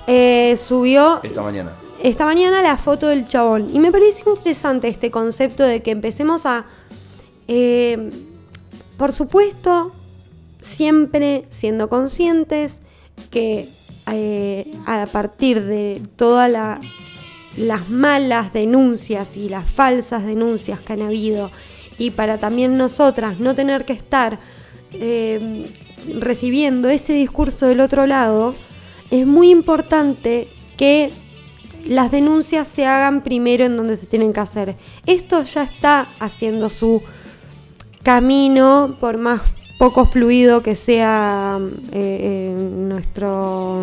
eh, subió esta mañana. Esta mañana la foto del chabón. Y me parece interesante este concepto de que empecemos a. por supuesto, siempre siendo conscientes que a partir de toda la las malas denuncias y las falsas denuncias que han habido y para también nosotras no tener que estar eh, recibiendo ese discurso del otro lado, es muy importante que las denuncias se hagan primero en donde se tienen que hacer. Esto ya está haciendo su camino, por más poco fluido que sea eh, eh, nuestro,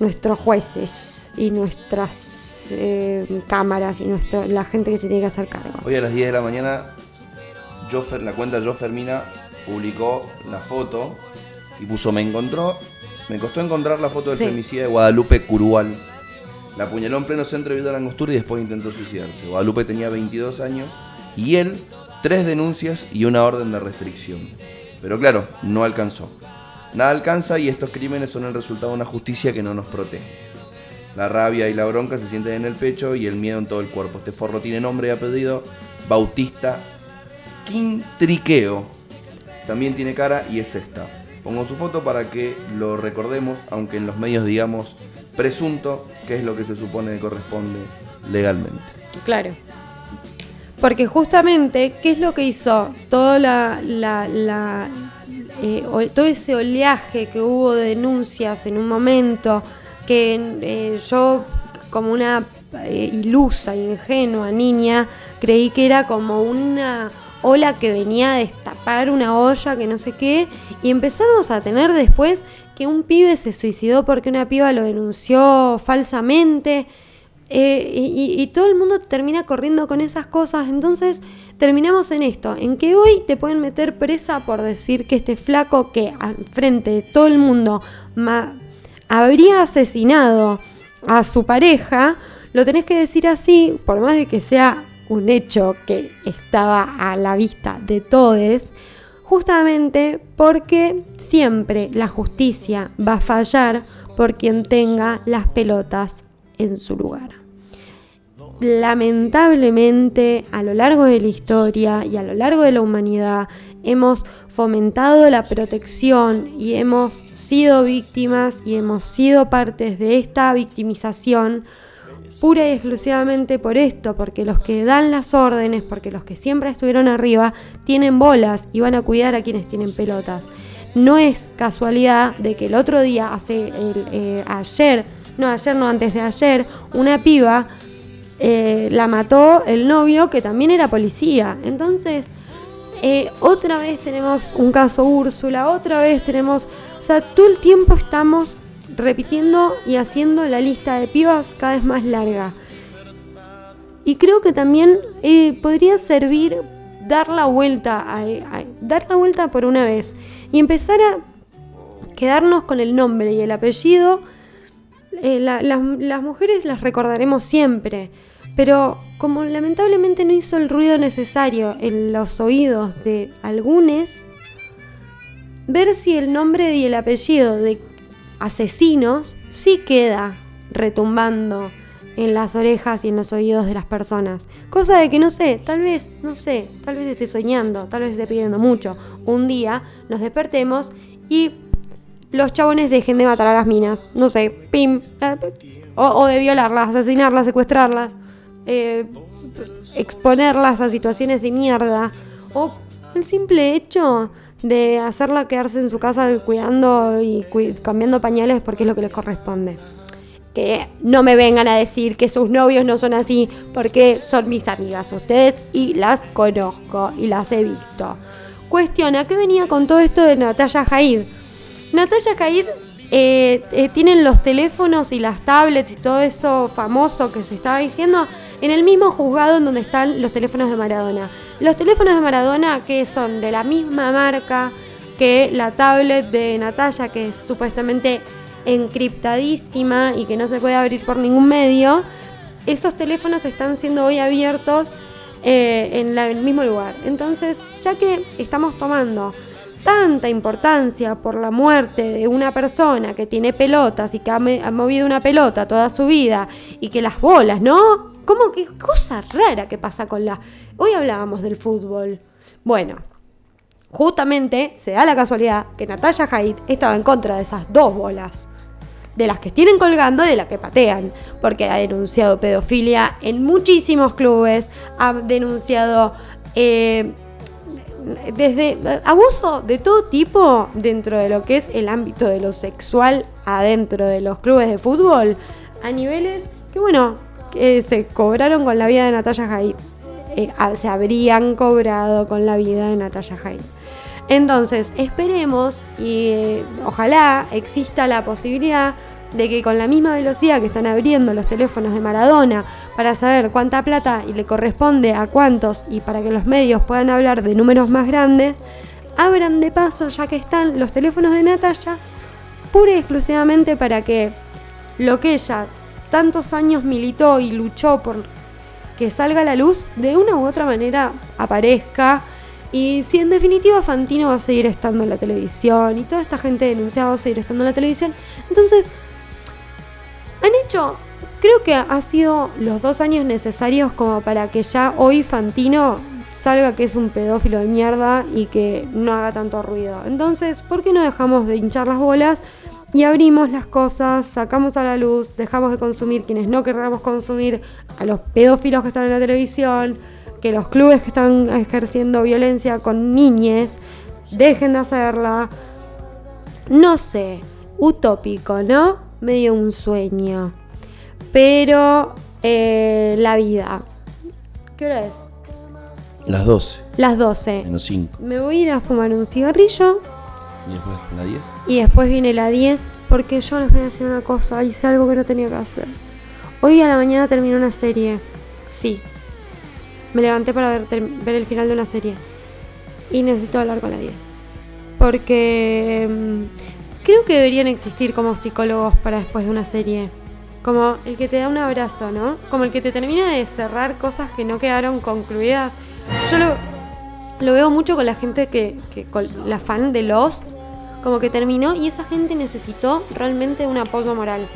nuestros jueces y nuestras eh, cámaras y nuestro, la gente que se tiene que hacer cargo. Hoy a las 10 de la mañana, la cuenta Yo Fermina publicó la foto y puso me encontró, me costó encontrar la foto del femicida de Guadalupe Curual. La apuñaló en pleno centro de Villa Langostura y después intentó suicidarse. Guadalupe tenía 22 años y él tres denuncias y una orden de restricción. Pero claro, no alcanzó. Nada alcanza y estos crímenes son el resultado de una justicia que no nos protege. La rabia y la bronca se sienten en el pecho y el miedo en todo el cuerpo. Este forro tiene nombre y apellido Bautista Quintriqueo. También tiene cara y es esta. Pongo su foto para que lo recordemos, aunque en los medios digamos presunto, que es lo que se supone que corresponde legalmente. Claro. Porque justamente, ¿qué es lo que hizo? La, eh, todo ese oleaje que hubo de denuncias en un momento, que eh, yo como una eh, ilusa, ingenua niña, creí que era como una ola que venía a destapar una olla que no sé qué, y empezamos a tener después que un pibe se suicidó porque una piba lo denunció falsamente. Eh, y, todo el mundo termina corriendo con esas cosas. Entonces terminamos en esto, en que hoy te pueden meter presa por decir que este flaco que frente de todo el mundo habría asesinado a su pareja, lo tenés que decir así, por más de que sea un hecho que estaba a la vista de todos, justamente porque siempre la justicia va a fallar por quien tenga las pelotas en su lugar. Lamentablemente, a lo largo de la historia y a lo largo de la humanidad, hemos fomentado la protección y hemos sido víctimas y hemos sido partes de esta victimización pura y exclusivamente por esto, porque los que dan las órdenes, porque los que siempre estuvieron arriba, tienen bolas y van a cuidar a quienes tienen pelotas. No es casualidad de que el otro día, hace el, eh, ayer, no ayer, no antes de ayer, una piba eh, la mató el novio que también era policía. Entonces, eh, otra vez tenemos un caso Úrsula, otra vez tenemos, o sea, todo el tiempo estamos repitiendo y haciendo la lista de pibas cada vez más larga. Y creo que también eh, podría servir dar la vuelta, a, dar la vuelta por una vez y empezar a quedarnos con el nombre y el apellido. Eh, las mujeres las recordaremos siempre, pero como lamentablemente no hizo el ruido necesario en los oídos de algunos, ver si el nombre y el apellido de asesinos sí queda retumbando en las orejas y en los oídos de las personas. Cosa de que no sé, tal vez, no sé, tal vez esté soñando, tal vez esté pidiendo mucho. Un día nos despertemos y los chabones dejen de matar a las minas. No sé, pim. O, de violarlas, asesinarlas, secuestrarlas, eh, exponerlas a situaciones de mierda. O el simple hecho de hacerla quedarse en su casa cuidando y cambiando pañales porque es lo que les corresponde que no me vengan a decir que sus novios no son así, porque son mis amigas ustedes y las conozco y las he visto. Cuestión, ¿a qué venía con todo esto de Natalia Jaid? Natalia Jaid eh, eh, tienen los teléfonos y las tablets y todo eso famoso que se estaba diciendo en el mismo juzgado en donde están los teléfonos de Maradona. Los teléfonos de Maradona que son de la misma marca que la tablet de Natalia, que es supuestamente encriptadísima y que no se puede abrir por ningún medio, esos teléfonos están siendo hoy abiertos eh, en el mismo lugar. Entonces, ya que estamos tomando tanta importancia por la muerte de una persona que tiene pelotas y que ha, movido una pelota toda su vida y que las bolas, ¿no? ¿Cómo que cosa rara que pasa con la... Hoy hablábamos del fútbol. Bueno, justamente se da la casualidad que Natalia Haidt estaba en contra de esas dos bolas de las que tienen colgando y de las que patean, porque ha denunciado pedofilia en muchísimos clubes, ha denunciado eh, desde abuso de todo tipo dentro de lo que es el ámbito de lo sexual adentro de los clubes de fútbol, a niveles que bueno, que se cobraron con la vida de Natalia Haidt. Eh, se habrían cobrado con la vida de Natalia Haidt. Entonces, esperemos y eh, ojalá exista la posibilidad de que con la misma velocidad que están abriendo los teléfonos de Maradona para saber cuánta plata le corresponde a cuántos y para que los medios puedan hablar de números más grandes, abran de paso ya que están los teléfonos de Natalia pura y exclusivamente para que lo que ella tantos años militó y luchó por que salga a la luz de una u otra manera aparezca y si en definitiva Fantino va a seguir estando en la televisión y toda esta gente denunciada va a seguir estando en la televisión, entonces han hecho, creo que ha sido los dos años necesarios como para que ya hoy Fantino salga que es un pedófilo de mierda y que no haga tanto ruido. Entonces, ¿por qué no dejamos de hinchar las bolas? Y abrimos las cosas, sacamos a la luz, dejamos de consumir quienes no querramos consumir, a los pedófilos que están en la televisión, que los clubes que están ejerciendo violencia con niñes dejen de hacerla. No sé, utópico, ¿no? Medio un sueño. Pero eh, la vida. ¿Qué hora es? Las 12. Las 12. Menos 5. Me voy a ir a fumar un cigarrillo. ¿Y después la 10? Y después viene la 10 porque yo les voy a decir una cosa. Hice algo que no tenía que hacer. Hoy a la mañana terminé una serie. Sí, me levanté para ver, ver el final de una serie. Y necesito hablar con la 10. Porque mm, creo que deberían existir como psicólogos para después de una serie. Como el que te da un abrazo, ¿no? Como el que te termina de cerrar cosas que no quedaron concluidas. Yo lo, lo veo mucho con la gente que, con la fan de Lost, como que terminó y esa gente necesitó realmente un apoyo moral.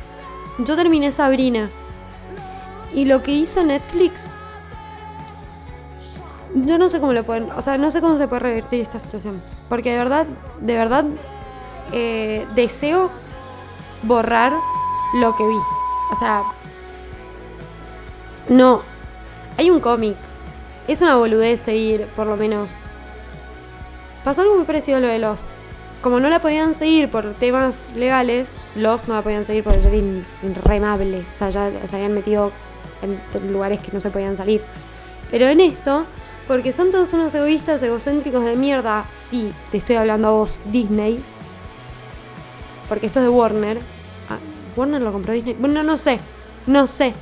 Yo terminé Sabrina. Y lo que hizo Netflix yo no sé cómo lo pueden, o sea, no sé cómo se puede revertir esta situación. Porque de verdad, de verdad, eh, deseo borrar lo que vi. O sea, no. Hay un cómic. Es una boludez seguir, por lo menos. Pasó algo muy parecido a lo de los Como no la podían seguir por temas legales, los no la podían seguir por ser irremable. O sea, ya se habían metido en lugares que no se podían salir. Pero en esto porque son todos unos egoístas, egocéntricos de mierda. Sí, te estoy hablando a vos, Disney. Porque esto es de Warner. Ah, ¿Warner lo compró Disney? Bueno, no sé. No sé.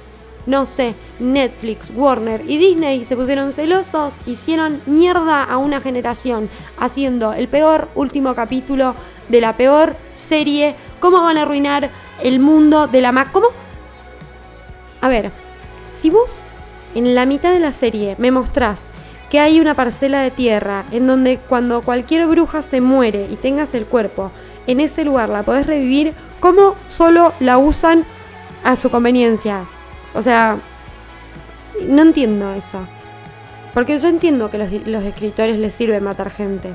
No sé. Netflix, Warner y Disney se pusieron celosos, hicieron mierda a una generación, haciendo el peor último capítulo de la peor serie, cómo van a arruinar el mundo de la ma... ¿Cómo? A ver, si vos en la mitad de la serie me mostrás que hay una parcela de tierra en donde cuando cualquier bruja se muere y tengas el cuerpo, en ese lugar la podés revivir, ¿cómo solo la usan a su conveniencia? O sea, no entiendo eso. Porque yo entiendo que los, los escritores les sirve matar gente.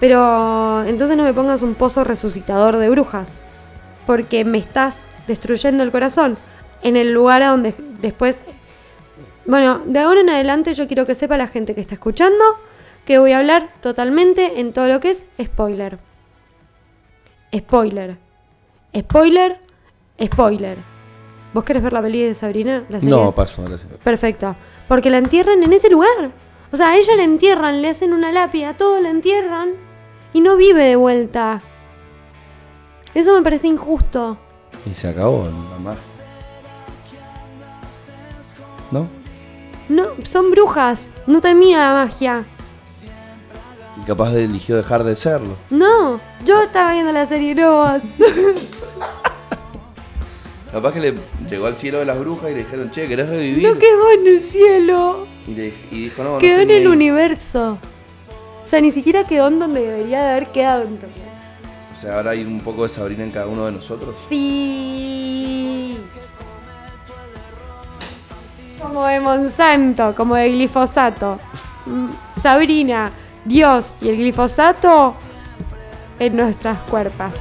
Pero entonces no me pongas un pozo resucitador de brujas. Porque me estás destruyendo el corazón. En el lugar a donde después... Bueno, de ahora en adelante yo quiero que sepa la gente que está escuchando que voy a hablar totalmente en todo lo que es spoiler. Spoiler. Spoiler. Spoiler. ¿Vos querés ver la peli de Sabrina? No, paso. Gracias. Perfecto. Porque la entierran en ese lugar. O sea, a ella la entierran, le hacen una lápida, todo la entierran y no vive de vuelta. Eso me parece injusto. Y se acabó la magia. ¿No? No, son brujas. No termina la magia. Y capaz de eligió dejar de serlo. No, yo estaba viendo la serie Novas. *laughs* Capaz que le llegó al cielo de las brujas y le dijeron, che, ¿querés revivir? No quedó en el cielo. Y, dijo, no, Quedó en el universo. O sea, ni siquiera quedó en donde debería de haber quedado entonces. O sea, ahora hay un poco de Sabrina en cada uno de nosotros. Sí. Como de Monsanto, como de glifosato. Mm, Sabrina, Dios y el glifosato en nuestras cuerpas.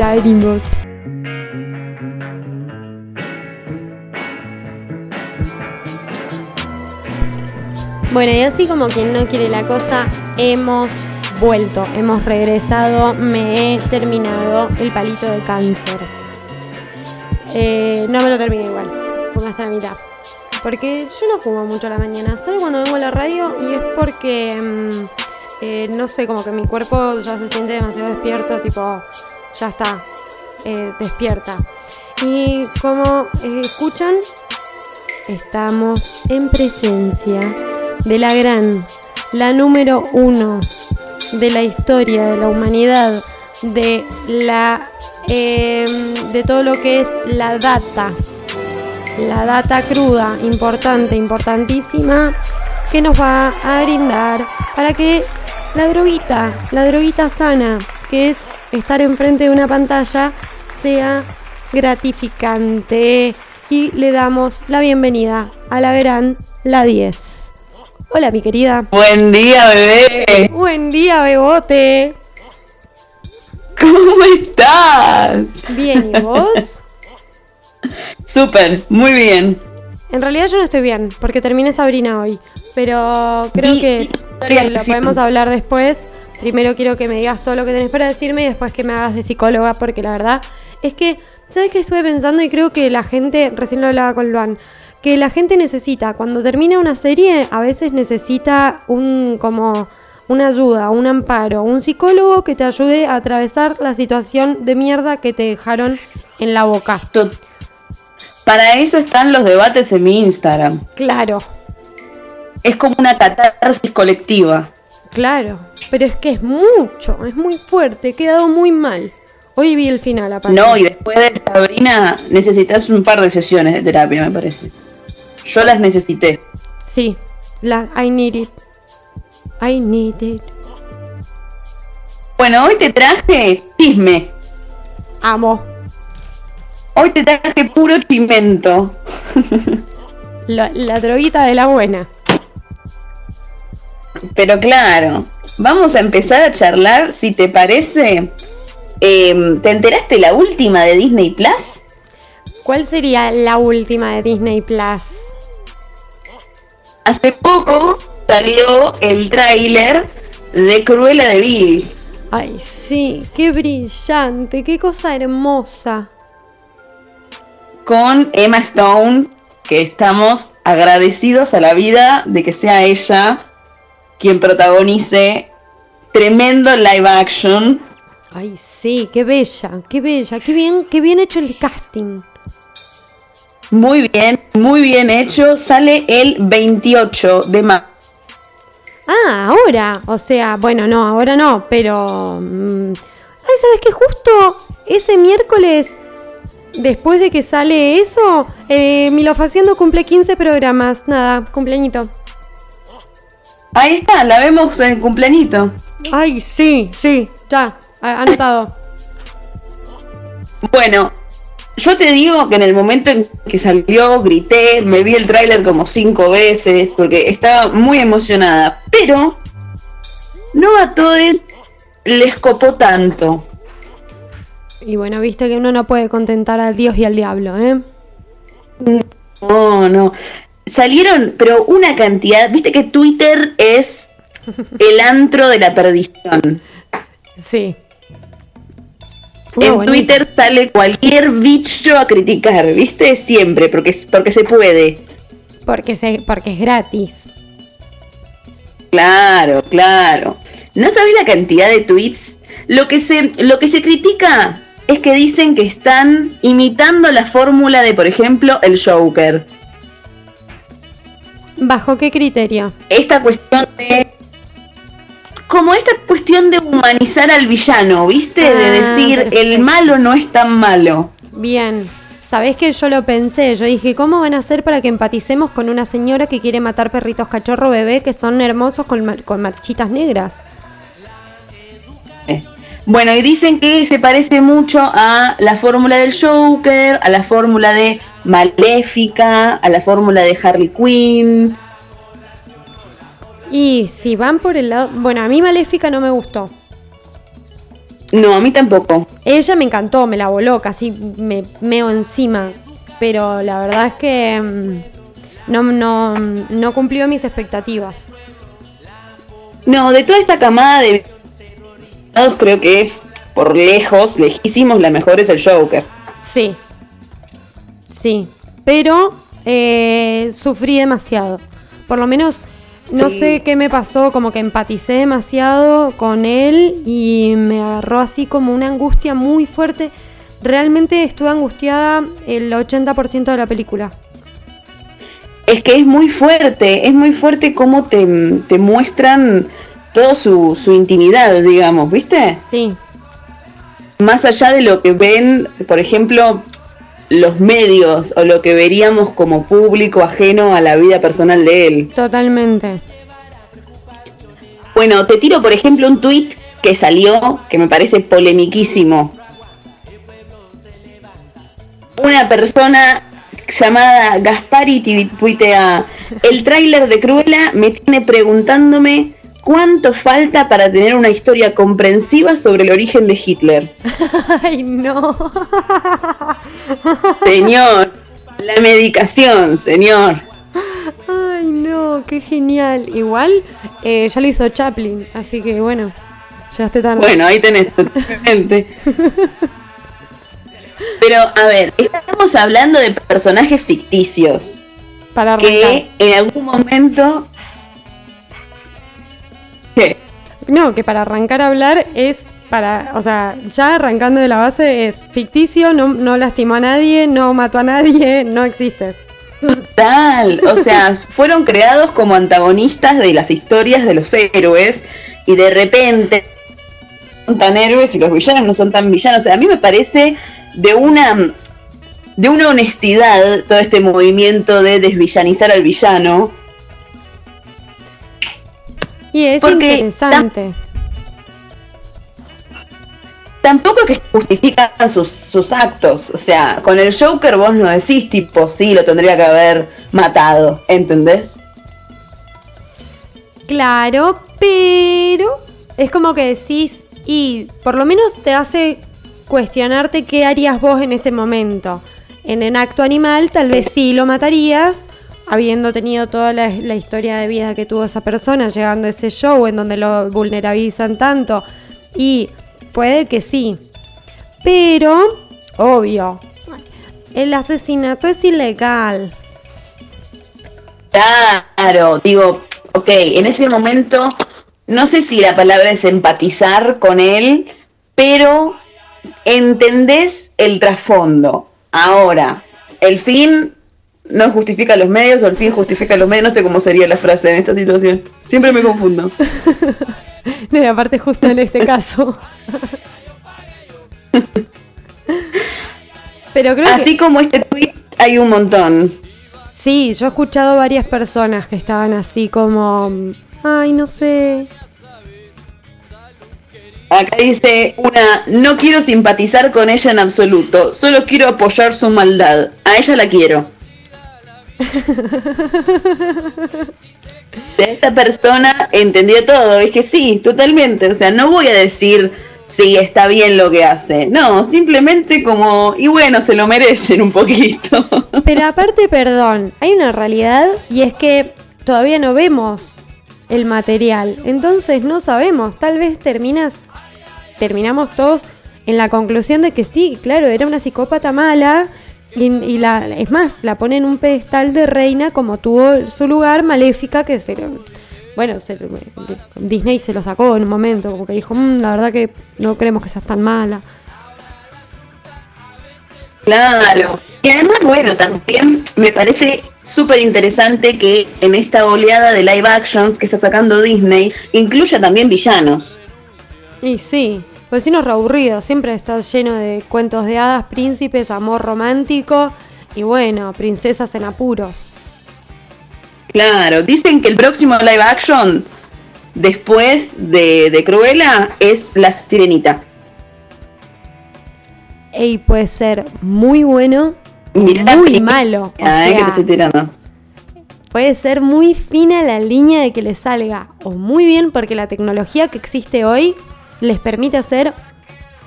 Ya venimos. Bueno, y así como quien no quiere la cosa, hemos vuelto, hemos regresado, me he terminado el palito de cáncer. Eh, no me lo terminé igual, fumé hasta la mitad. Porque yo no fumo mucho la mañana, solo cuando vengo a la radio y es porque, mm, eh, no sé, como que mi cuerpo ya se siente demasiado despierto, tipo, ya está, eh, despierta. Y como escuchan, estamos en presencia de la gran, la número uno de la historia de la humanidad, de la em, de todo lo que es la data, la data cruda, importante, importantísima, que nos va a brindar para que la droguita, la droguita sana, que es estar enfrente de una pantalla, sea gratificante. Y le damos la bienvenida a la gran La 10. Hola, mi querida. Buen día, bebé. Buen día, bebote. ¿Cómo estás? Bien, ¿y vos? *laughs* Súper, muy bien. En realidad yo no estoy bien, porque terminé Sabrina hoy. Pero creo que, lo podemos hablar después. Primero quiero que me digas todo lo que tenés para decirme y después que me hagas de psicóloga, porque la verdad es que, ¿sabes qué estuve pensando? Y creo que la gente, recién lo hablaba con Luan, que la gente necesita, cuando termina una serie, a veces necesita un como una ayuda, un amparo, un psicólogo que te ayude a atravesar la situación de mierda que te dejaron en la boca. Para eso están los debates en mi Instagram. Claro. Es como una catarsis colectiva. Claro, pero es que es mucho, es muy fuerte, he quedado muy mal. Hoy vi el final, aparte. No, y después de Sabrina necesitas un par de sesiones de terapia, me parece. Yo las necesité. Sí, las I need it. I need it. Bueno, hoy te traje chisme. Amo. Hoy te traje puro chimento. *laughs* la, la droguita de la buena. Pero claro, vamos a empezar a charlar, si te parece. Em, ¿Te enteraste la última de Disney Plus? ¿Cuál sería la última de Disney Plus? Hace poco salió el tráiler de Cruella de Vil. Ay, sí, qué brillante, qué cosa hermosa. Con Emma Stone, que estamos agradecidos a la vida de que sea ella quien protagonice tremendo live action. Ay, sí, qué bella, qué bella, qué bien, qué bien hecho el casting. Muy bien, muy bien hecho. Sale el 28 de marzo. Ah, ahora. O sea, bueno, no, ahora no, pero... Mm, ay, ¿sabes qué? Justo ese miércoles, después de que sale eso, eh, Milofaciendo cumple 15 programas. Nada, cumpleañito. Ahí está, la vemos en cumpleañito. Ay, sí, sí, ya, anotado. Bueno, yo te digo que en el momento en que salió, grité, me vi el tráiler como cinco veces, porque estaba muy emocionada. Pero no a todos les copó tanto. Y bueno, viste que uno no puede contentar al Dios y al diablo, ¿eh? No, no. Salieron, pero una cantidad, viste que Twitter es el antro de la perdición. Sí. en Twitter sale cualquier bicho a criticar, ¿viste? Siempre, porque, porque se puede. Porque, se, porque es gratis. Claro, claro. ¿No sabés la cantidad de tweets? Lo que se, lo que se critica es que dicen que están imitando la fórmula de, por ejemplo, el Joker. ¿Bajo qué criterio? Esta cuestión de como esta cuestión de humanizar al villano, ¿viste? de ah, decir, el malo no es tan malo. Bien. Sabés que yo lo pensé, yo dije, ¿cómo van a hacer para que empaticemos con una señora que quiere matar perritos cachorro bebé que son hermosos con, con marchitas negras? Eh, bueno, y dicen que se parece mucho a la fórmula del Joker, a la fórmula de Maléfica, a la fórmula de Harley Quinn. Y si van por el lado. Bueno, a mí Maléfica no me gustó. No, a mí tampoco. Ella me encantó, me la voló, casi me meo encima. Pero la verdad es que mm, no, no, no cumplió mis expectativas. No, de toda esta camada de creo que por lejos, lejísimos, la mejor es el Joker. Sí. Sí. Pero eh, sufrí demasiado. Por lo menos no sé qué me pasó, como que empaticé demasiado con él y me agarró así como una angustia muy fuerte. Realmente estuve angustiada el 80% de la película. Es que es muy fuerte, es muy fuerte cómo te, muestran toda su, su intimidad, digamos, ¿viste? Sí. Más allá de lo que ven, por ejemplo, los medios o lo que veríamos como público ajeno a la vida personal de él. Totalmente. Bueno, te tiro por ejemplo un tweet que salió que me parece polemiquísimo. Una persona llamada Gaspari tuitea, el tráiler de Cruella me tiene preguntándome ¿Cuánto falta para tener una historia comprensiva sobre el origen de Hitler? *laughs* Ay, no. *laughs* Señor, la medicación, señor. Ay, no, qué genial. Igual eh, ya lo hizo Chaplin, así que bueno, ya esté tarde. Bueno, ahí tenés, totalmente. *laughs* Pero, a ver, estamos hablando de personajes ficticios. Para que en algún momento no, que para arrancar a hablar es para, o sea, ya arrancando de la base es ficticio, no, no lastimó a nadie, no mató a nadie, *laughs* no existe. Total, o sea, *laughs* fueron creados como antagonistas de las historias de los héroes y de repente son tan héroes y los villanos no son tan villanos. O sea, a mí me parece de una de una honestidad todo este movimiento de desvillanizar al villano y es interesante. Tampoco que justifican sus, actos. O sea, con el Joker vos no decís tipo, sí, lo tendría que haber matado. ¿Entendés? Claro, pero es como que decís, y por lo menos te hace cuestionarte qué harías vos en ese momento. En el acto animal tal vez sí lo matarías, habiendo tenido toda la, historia de vida que tuvo esa persona, llegando a ese show en donde lo vulnerabilizan tanto. Y puede que sí. Pero, obvio, el asesinato es ilegal. Claro, digo, ok, en ese momento, no sé si la palabra es empatizar con él, pero entendés el trasfondo. Ahora, el fin no justifica los medios o el fin justifica los medios. No sé cómo sería la frase en esta situación. Siempre me confundo. *laughs* no, aparte justo en este caso. *laughs* Pero creo Así como este tweet hay un montón. Sí, yo he escuchado varias personas que estaban así como, ay, no sé. Acá dice una, no quiero simpatizar con ella en absoluto, solo quiero apoyar su maldad. A ella la quiero. Esta persona entendió todo, que sí, totalmente. O sea, no voy a decir sí, está bien lo que hace. No, simplemente como, y bueno, se lo merecen un poquito. *laughs* Pero aparte, perdón, hay una realidad y es que todavía no vemos el material. Entonces no sabemos, tal vez terminas, terminamos todos en la conclusión de que sí, claro, era una psicópata mala. Y, la, es más, la pone en un pedestal de reina como tuvo su lugar maléfica que se bueno, Disney se lo sacó en un momento, como que dijo, mm, la verdad que no creemos que seas tan mala. Claro. Y además, bueno, también me parece súper interesante que en esta oleada de live actions que está sacando Disney incluya también villanos. Y sí, es aburrido, siempre está lleno de cuentos de hadas, príncipes, amor romántico y bueno, princesas en apuros. Claro, dicen que el próximo live action después de, de Cruella es La Sirenita. Ey, puede ser muy bueno, muy malo. Puede ser muy fina la línea de que le salga o muy bien porque la tecnología que existe hoy les permite hacer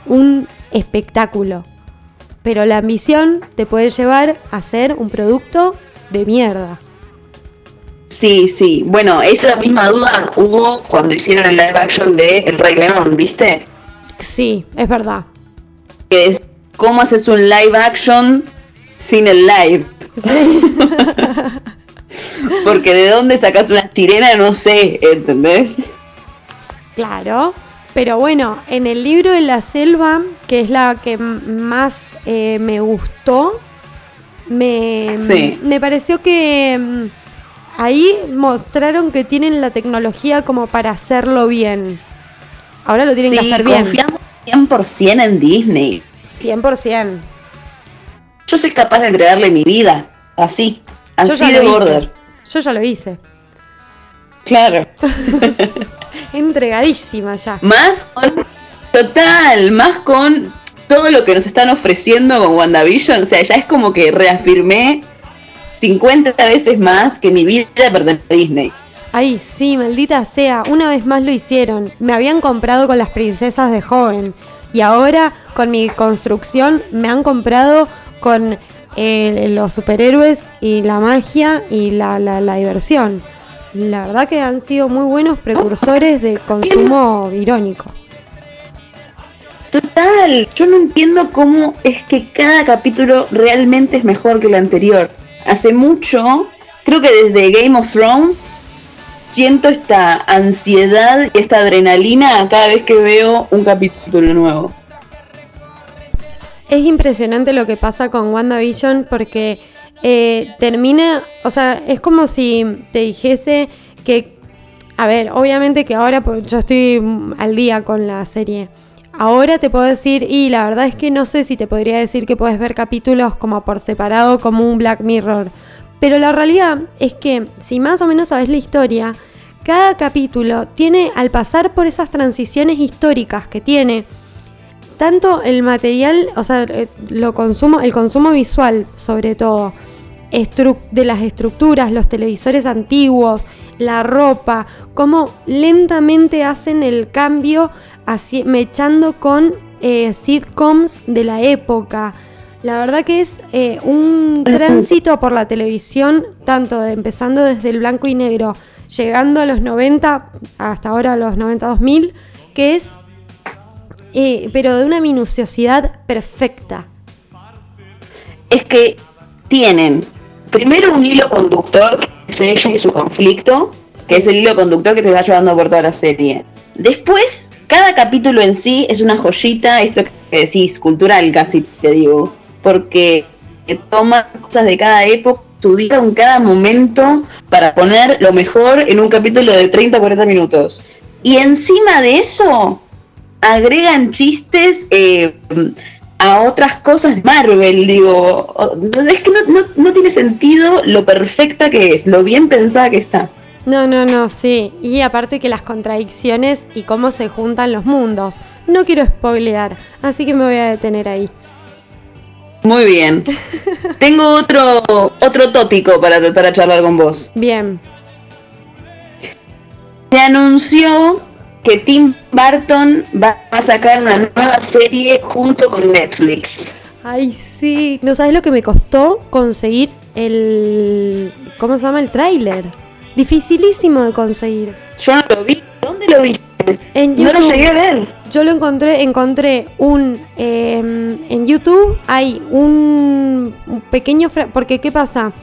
un espectáculo. Pero la ambición te puede llevar a hacer un producto de mierda. Sí, sí. Bueno, esa misma duda hubo cuando hicieron el live action de El Rey León, ¿viste? Sí, es verdad. ¿Cómo haces un live action sin el live? Sí. *laughs* Porque de dónde sacas una sirena no sé, ¿entendés? Claro, pero bueno, en el libro de la selva, que es la que más eh, me gustó, me, me pareció que mm, ahí mostraron que tienen la tecnología como para hacerlo bien. Ahora lo tienen que hacer bien. Confiamos 100% en Disney. 100%. Yo soy capaz de entregarle mi vida, así, así Yo ya de border. Yo ya lo hice. Claro. *laughs* Entregadísima ya. Más con, total, más con todo lo que nos están ofreciendo con WandaVision. O sea, ya es como que reafirmé 50 veces más que mi vida pertenece a Disney. Ay, sí, maldita sea, una vez más lo hicieron. Me habían comprado con las princesas de joven y ahora con mi construcción me han comprado con eh, los superhéroes y la magia y la, la diversión. La verdad que han sido muy buenos precursores de consumo irónico. Total, yo no entiendo cómo es que cada capítulo realmente es mejor que el anterior hace mucho, creo que desde Game of Thrones, siento esta ansiedad y esta adrenalina cada vez que veo un capítulo nuevo. Es impresionante lo que pasa con WandaVision porque eh, termina, o sea, es como si te dijese que, a ver, obviamente que ahora pues, yo estoy al día con la serie. Ahora te puedo decir, y la verdad es que no sé si te podría decir que puedes ver capítulos como por separado, como un Black Mirror. Pero la realidad es que si más o menos sabes la historia, cada capítulo tiene, al pasar por esas transiciones históricas que tiene, tanto el material, o sea, eh, lo consumo, el consumo visual sobre todo, de las estructuras, los televisores antiguos, la ropa, cómo lentamente hacen el cambio así, mechando con eh, sitcoms de la época. La verdad que es eh, un tránsito por la televisión, tanto empezando desde el blanco y negro, llegando a los 90, hasta ahora a los 90-2000, que es, eh, pero de una minuciosidad perfecta. Es que tienen primero un hilo conductor, que es ella y su conflicto, que es el hilo conductor que te va llevando por toda la serie. Después cada capítulo en sí es una joyita, esto que decís, cultural casi te digo, porque toman cosas de cada época, estudiaron cada momento para poner lo mejor en un capítulo de 30 40 minutos. Y encima de eso, agregan chistes eh, a otras cosas de Marvel, digo, es que no, no tiene sentido lo perfecta que es, lo bien pensada que está. No, no, no, sí. Y aparte que las contradicciones y cómo se juntan los mundos. No quiero spoilear, así que me voy a detener ahí. Muy bien. *laughs* Tengo otro, otro tópico para, para charlar con vos. Bien. Se anunció que Tim Burton va a sacar una nueva serie junto con Netflix. Ay, sí. ¿No sabes lo que me costó conseguir el... ¿Cómo se llama? El tráiler. Dificilísimo de conseguir. Yo no lo vi. ¿Dónde lo viste? En YouTube. No lo llegué a ver. Yo lo encontré, encontré un... Em, en YouTube hay un, pequeño... Porque, ¿qué pasa?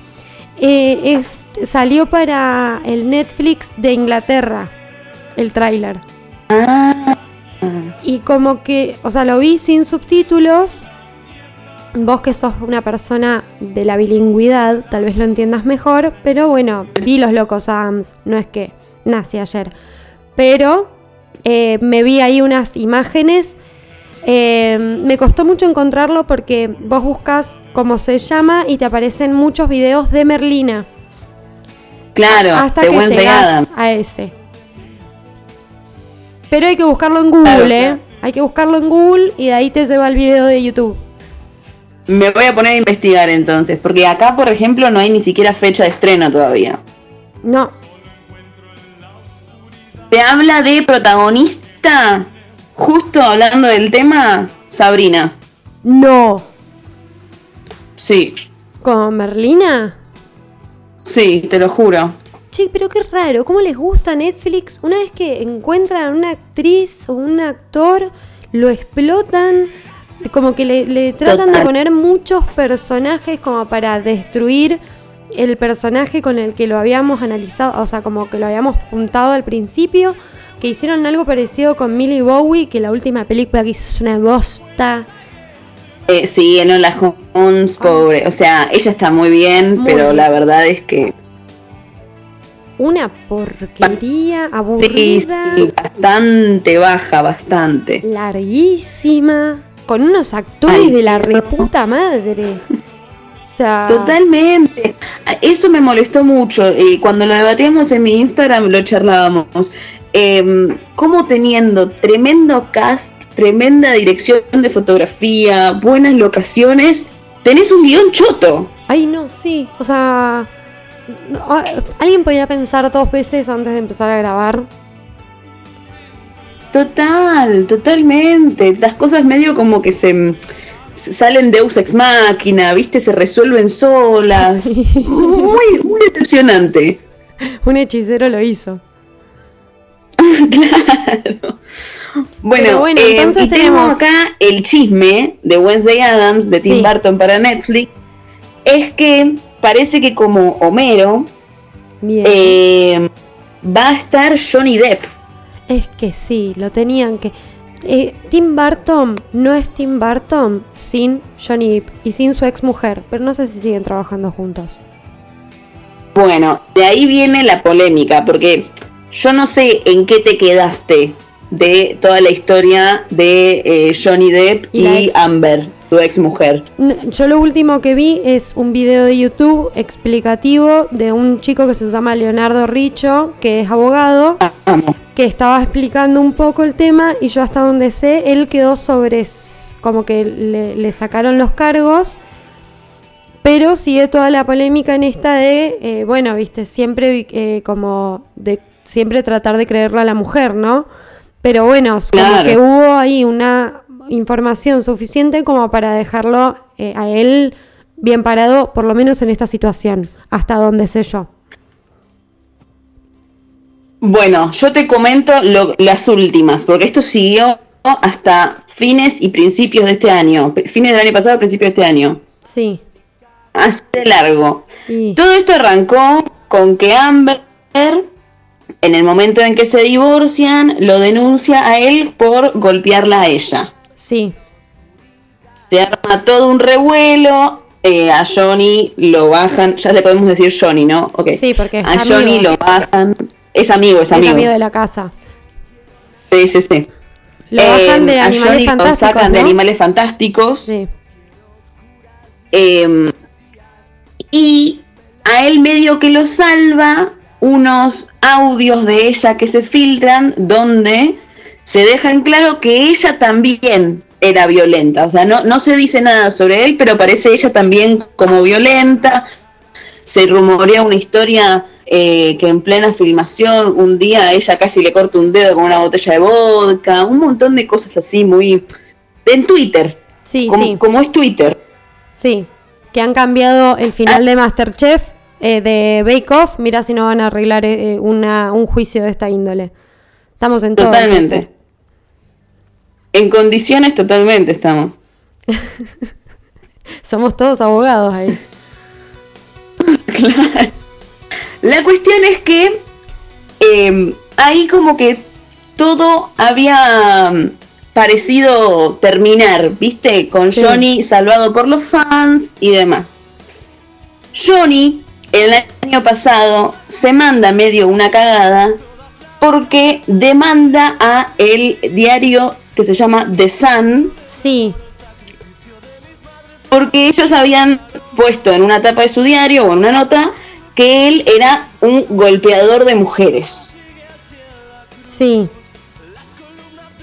Eh, es, salió para el Netflix de Inglaterra el tráiler. Ah. Y como que, o sea, lo vi sin subtítulos Vos que sos una persona de la bilingüidad, tal vez lo entiendas mejor, pero bueno, vi los locos Adams, no es que nací ayer. Pero eh, me vi ahí unas imágenes. Eh, me costó mucho encontrarlo porque vos buscas cómo se llama y te aparecen muchos videos de Merlina. Claro, hasta que llegas a ese. Pero hay que buscarlo en Google, ¿eh? Hay que buscarlo en Google y de ahí te lleva el video de YouTube. Me voy a poner a investigar entonces, porque acá, por ejemplo, no hay ni siquiera fecha de estreno todavía. No. Te habla de protagonista, justo hablando del tema, Sabrina. No. Sí. ¿Con Merlina? Sí, te lo juro. Che, pero qué raro, ¿cómo les gusta Netflix? Una vez que encuentran a una actriz o un actor, lo explotan como que le, tratan de poner muchos personajes como para destruir el personaje con el que lo habíamos analizado, o sea, como que lo habíamos puntado al principio, que hicieron algo parecido con Millie Bowie, que la última película que hizo es una bosta. Eh, sí, en la Holmes, pobre. O sea, ella está muy bien, pero la verdad es que. Una porquería aburrida. Sí, bastante baja, bastante. Larguísima con unos actores de la reputa madre. *laughs* O sea... Totalmente. Eso me molestó mucho. y cuando lo debatíamos en mi Instagram lo charlábamos. Eh, como teniendo tremendo cast, tremenda dirección de fotografía, buenas locaciones, tenés un guion choto. Ay, no, sí. O sea, alguien podía pensar dos veces antes de empezar a grabar Total, totalmente. Las cosas medio como que se, salen de Ex Máquina, ¿viste? Se resuelven solas. *laughs* Muy, muy decepcionante. Un hechicero lo hizo. *laughs* claro. Bueno, bueno eh, entonces tenemos acá el chisme de Wednesday Adams de Tim Burton para Netflix. Es que parece que como Homero eh, va a estar Johnny Depp. Es que sí, lo tenían que... Eh, Tim Burton no es Tim Burton sin Johnny Depp y sin su ex mujer, pero no sé si siguen trabajando juntos. Bueno, de ahí viene la polémica, porque yo no sé en qué te quedaste de toda la historia de eh, Johnny Depp y Amber tu ex mujer. Yo lo último que vi es un video de YouTube explicativo de un chico que se llama Leonardo Richo, que es abogado, ah, que estaba explicando un poco el tema y yo hasta donde sé, él quedó sobre como que le, sacaron los cargos. Pero sigue toda la polémica en esta de, eh, bueno, viste, siempre eh, como de siempre tratar de creerle a la mujer, ¿no? Pero bueno, como que hubo ahí una información suficiente como para dejarlo eh, a él bien parado, por lo menos en esta situación, hasta donde sé yo. Bueno, yo te comento las últimas, porque esto siguió hasta fines y principios de este año, fines del año pasado, principios de este año. Sí. Hace largo. Todo esto arrancó con que Amber, en el momento en que se divorcian, lo denuncia a él por golpearla a ella. Sí. Se arma todo un revuelo. eh, a Johnny lo bajan, ya le podemos decir Johnny, ¿no? Okay. Sí, porque a Johnny lo bajan, es amigo, es amigo. Es amigo de la casa. Sí, sí, sí. Lo bajan de eh, animales fantásticos. Lo sacan de animales fantásticos. Sí. Em, y a él medio que lo salva unos audios de ella que se filtran donde se deja en claro que ella también era violenta. O sea, no, no se dice nada sobre él, pero parece ella también como violenta. Se rumorea una historia eh, que en plena filmación un día ella casi le corta un dedo con una botella de vodka, un montón de cosas así muy... En Twitter. Sí, como, sí. como es Twitter. Sí, que han cambiado el final de Masterchef eh, de Bake Off. Mira si no van a arreglar eh, una, un juicio de esta índole. Estamos en todo. En condiciones totalmente estamos. *laughs* Somos todos abogados ahí. *laughs* claro. La cuestión es que em, ahí como que todo había mm, parecido terminar, ¿viste? Con Johnny salvado por los fans y demás. Johnny, el año pasado, se manda medio una cagada porque demanda a el diario que se llama The Sun. Sí. Porque ellos habían puesto en una tapa de su diario o en una nota que él era un golpeador de mujeres. Sí.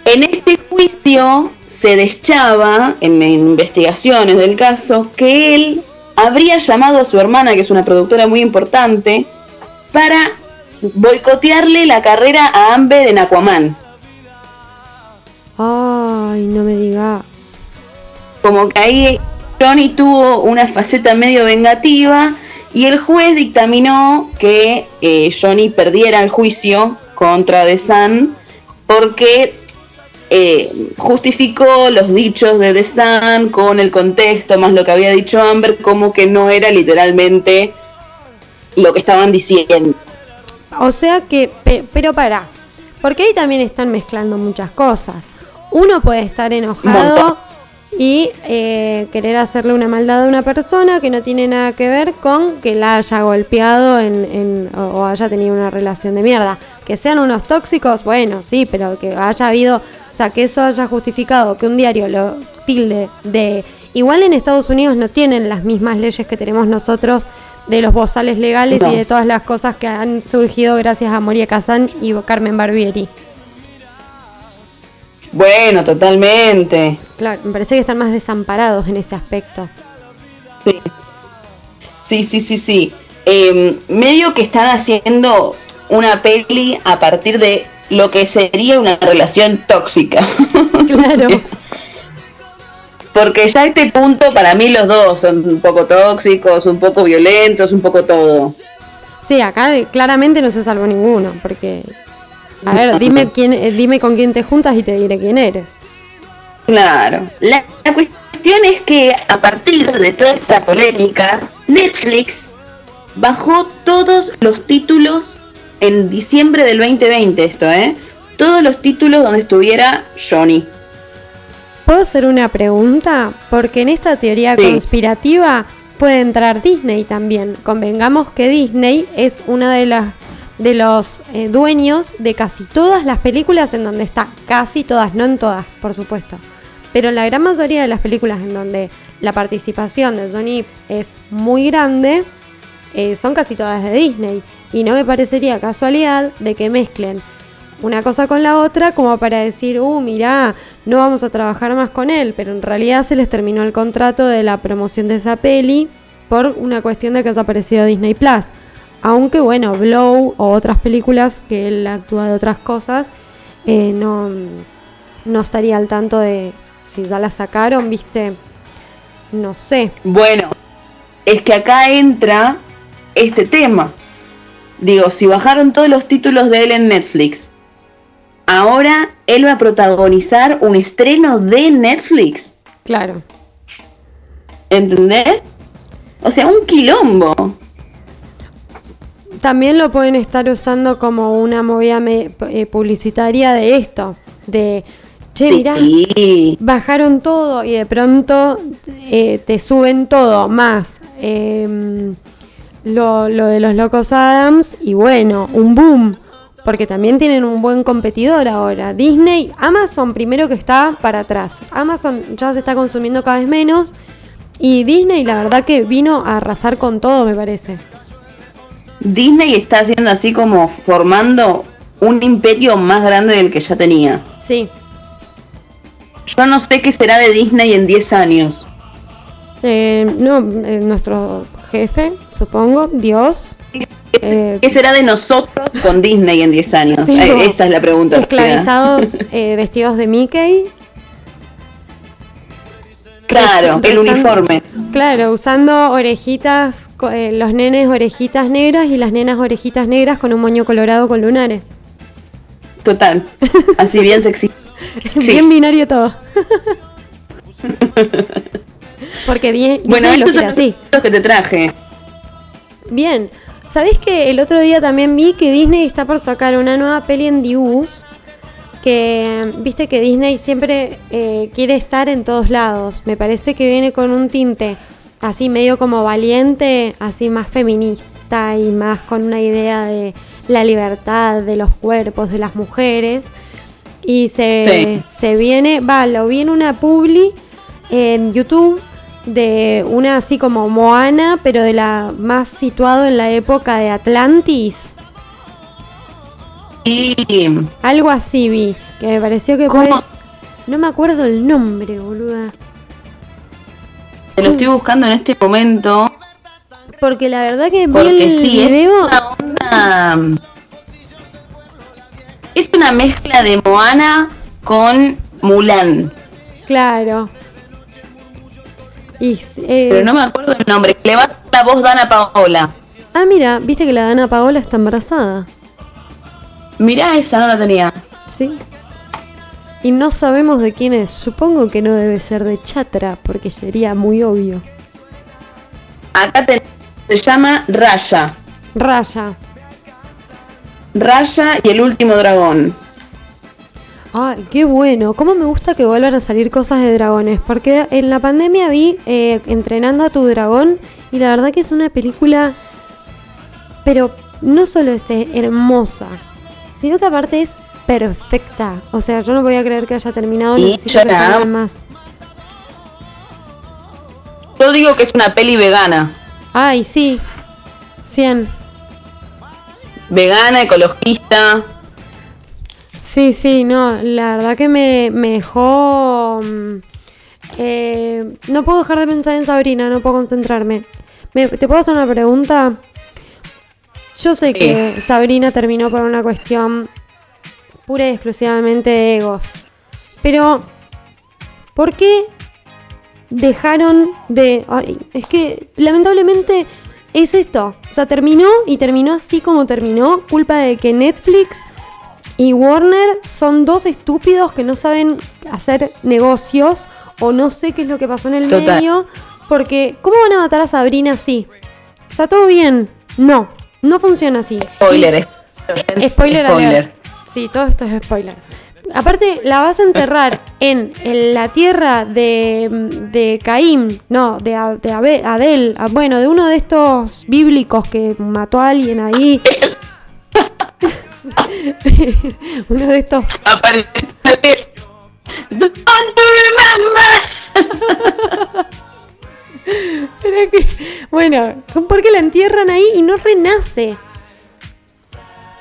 En este juicio se deschaba, en investigaciones del caso, que él habría llamado a su hermana, que es una productora muy importante, para boicotearle la carrera a Amber en Aquaman. Ay, no me diga. Como que ahí Johnny tuvo una faceta medio vengativa y el juez dictaminó que eh, Johnny perdiera el juicio contra The Sun porque eh, justificó los dichos de The Sun con el contexto más lo que había dicho Amber como que no era literalmente lo que estaban diciendo. O sea que, pero para, porque ahí también están mezclando muchas cosas. Uno puede estar enojado y eh, querer hacerle una maldad a una persona que no tiene nada que ver con que la haya golpeado en, o, haya tenido una relación de mierda. Que sean unos tóxicos, bueno, sí, pero que haya habido, o sea, que eso haya justificado que un diario lo tilde de... Igual en Estados Unidos no tienen las mismas leyes que tenemos nosotros de los bozales legales y de todas las cosas que han surgido gracias a Moria Kazan y Carmen Barbieri. Bueno, totalmente. Claro, me parece que están más desamparados en ese aspecto. Sí, sí, sí, sí. sí. Em, medio que están haciendo una peli a partir de lo que sería una relación tóxica. *laughs* Claro. Porque ya a este punto para mí los dos son un poco tóxicos, un poco violentos, un poco todo. Sí, acá claramente no se salvó ninguno, porque a ver, dime *laughs* quién, eh, dime con quién te juntas y te diré quién eres. Claro. La, cuestión es que a partir de toda esta polémica, Netflix bajó todos los títulos en diciembre del 2020 esto, ¿eh? Todos los títulos donde estuviera Johnny. ¿Puedo hacer una pregunta? Porque en esta teoría conspirativa puede entrar Disney también. Convengamos que Disney es una de las de los eh, dueños de casi todas las películas en donde está, casi todas, no en todas, por supuesto, pero en la gran mayoría de las películas en donde la participación de Johnny es muy grande, eh, son casi todas de Disney. Y no me parecería casualidad de que mezclen una cosa con la otra como para decir, uh, mirá, no vamos a trabajar más con él, pero en realidad se les terminó el contrato de la promoción de esa peli por una cuestión de que ha aparecido Disney Plus. Aunque bueno, Blow o otras películas que él actúa de otras cosas, eh, no, no estaría al tanto de si ya la sacaron, viste, no sé. Bueno, es que acá entra este tema. Digo, si bajaron todos los títulos de él en Netflix, ahora él va a protagonizar un estreno de Netflix. Claro. ¿Entendés? O sea, un quilombo también lo pueden estar usando como una movida eh, publicitaria de esto, de che, mirá, bajaron todo y de pronto eh, te suben todo, más em, lo, lo de los locos Adams y bueno, un boom porque también tienen un buen competidor ahora. Disney, Amazon primero que está para atrás. Amazon ya se está consumiendo cada vez menos y Disney la verdad que vino a arrasar con todo, me parece. Disney está haciendo así como formando un imperio más grande del que ya tenía. Sí. Yo no sé qué será de Disney en 10 años. Eh, no, eh, nuestro jefe, supongo, Dios, eh, ¿Qué será de nosotros con Disney en 10 años? Eh, esa es la pregunta. Esclavizados *laughs* eh, vestidos de Mickey. Claro, el uniforme. Claro, usando orejitas, los nenes orejitas negras y las nenas orejitas negras con un moño colorado con lunares. Total, así bien sexy. *laughs* bien binario todo. *laughs* Porque bien, bueno, estos son así. los que te traje. Bien, ¿Sabés que el otro día también vi que Disney está por sacar una nueva peli en dibujos? Que viste que Disney siempre eh, quiere estar en todos lados. Me parece que viene con un tinte así medio como valiente, así más feminista y más con una idea de la libertad de los cuerpos de las mujeres. Y se, se viene, va, lo vi en una publi en YouTube de una así como Moana, pero de la más situado en la época de Atlantis. y Algo así vi, que me pareció que pues No me acuerdo el nombre, boluda. Te lo estoy buscando en este momento. Porque la verdad que vi el video... Es una onda... Es una mezcla de Moana con Mulan. Claro. Eh, Pero no me acuerdo el nombre. Le va la voz Dana Paola. Ah, mira, viste que la Dana Paola está embarazada. Mirá, esa no la tenía. Sí. Y no sabemos de quién es. Supongo que no debe ser de Chatra, porque sería muy obvio. Acá se llama Raya. Raya. Raya y el último dragón. Ay, qué bueno. Cómo me gusta que vuelvan a salir cosas de dragones. Porque en la pandemia vi eh, Entrenando a tu dragón. Y la verdad que es una película. Pero no solo es hermosa. Sino que aparte es perfecta. O sea, yo no voy a creer que haya terminado. Y yo nada más. Yo digo que es una peli vegana. Ay, sí. 100. Vegana, ecologista. Sí, sí, no, la verdad que me, dejó... Mm, eh, no puedo dejar de pensar en Sabrina, no puedo concentrarme. ¿Te puedo hacer una pregunta? Yo sé que Sabrina terminó por una cuestión pura y exclusivamente de egos. Pero, ¿por qué dejaron de... es que lamentablemente es esto. O sea, terminó y terminó así como terminó, culpa de que Netflix y Warner son dos estúpidos que no saben hacer negocios o no sé qué es lo que pasó en el medio. Porque, ¿cómo van a matar a Sabrina así? O sea, todo bien. No, no funciona así. Spoiler. spoiler, spoiler. Sí, todo esto es spoiler. Aparte, la vas a enterrar *laughs* en, la tierra de, de Caín, no, de, de Abel, bueno, de uno de estos bíblicos que mató a alguien ahí. *laughs* *laughs* Uno de estos. bueno, ¿por qué la entierran ahí y no renace?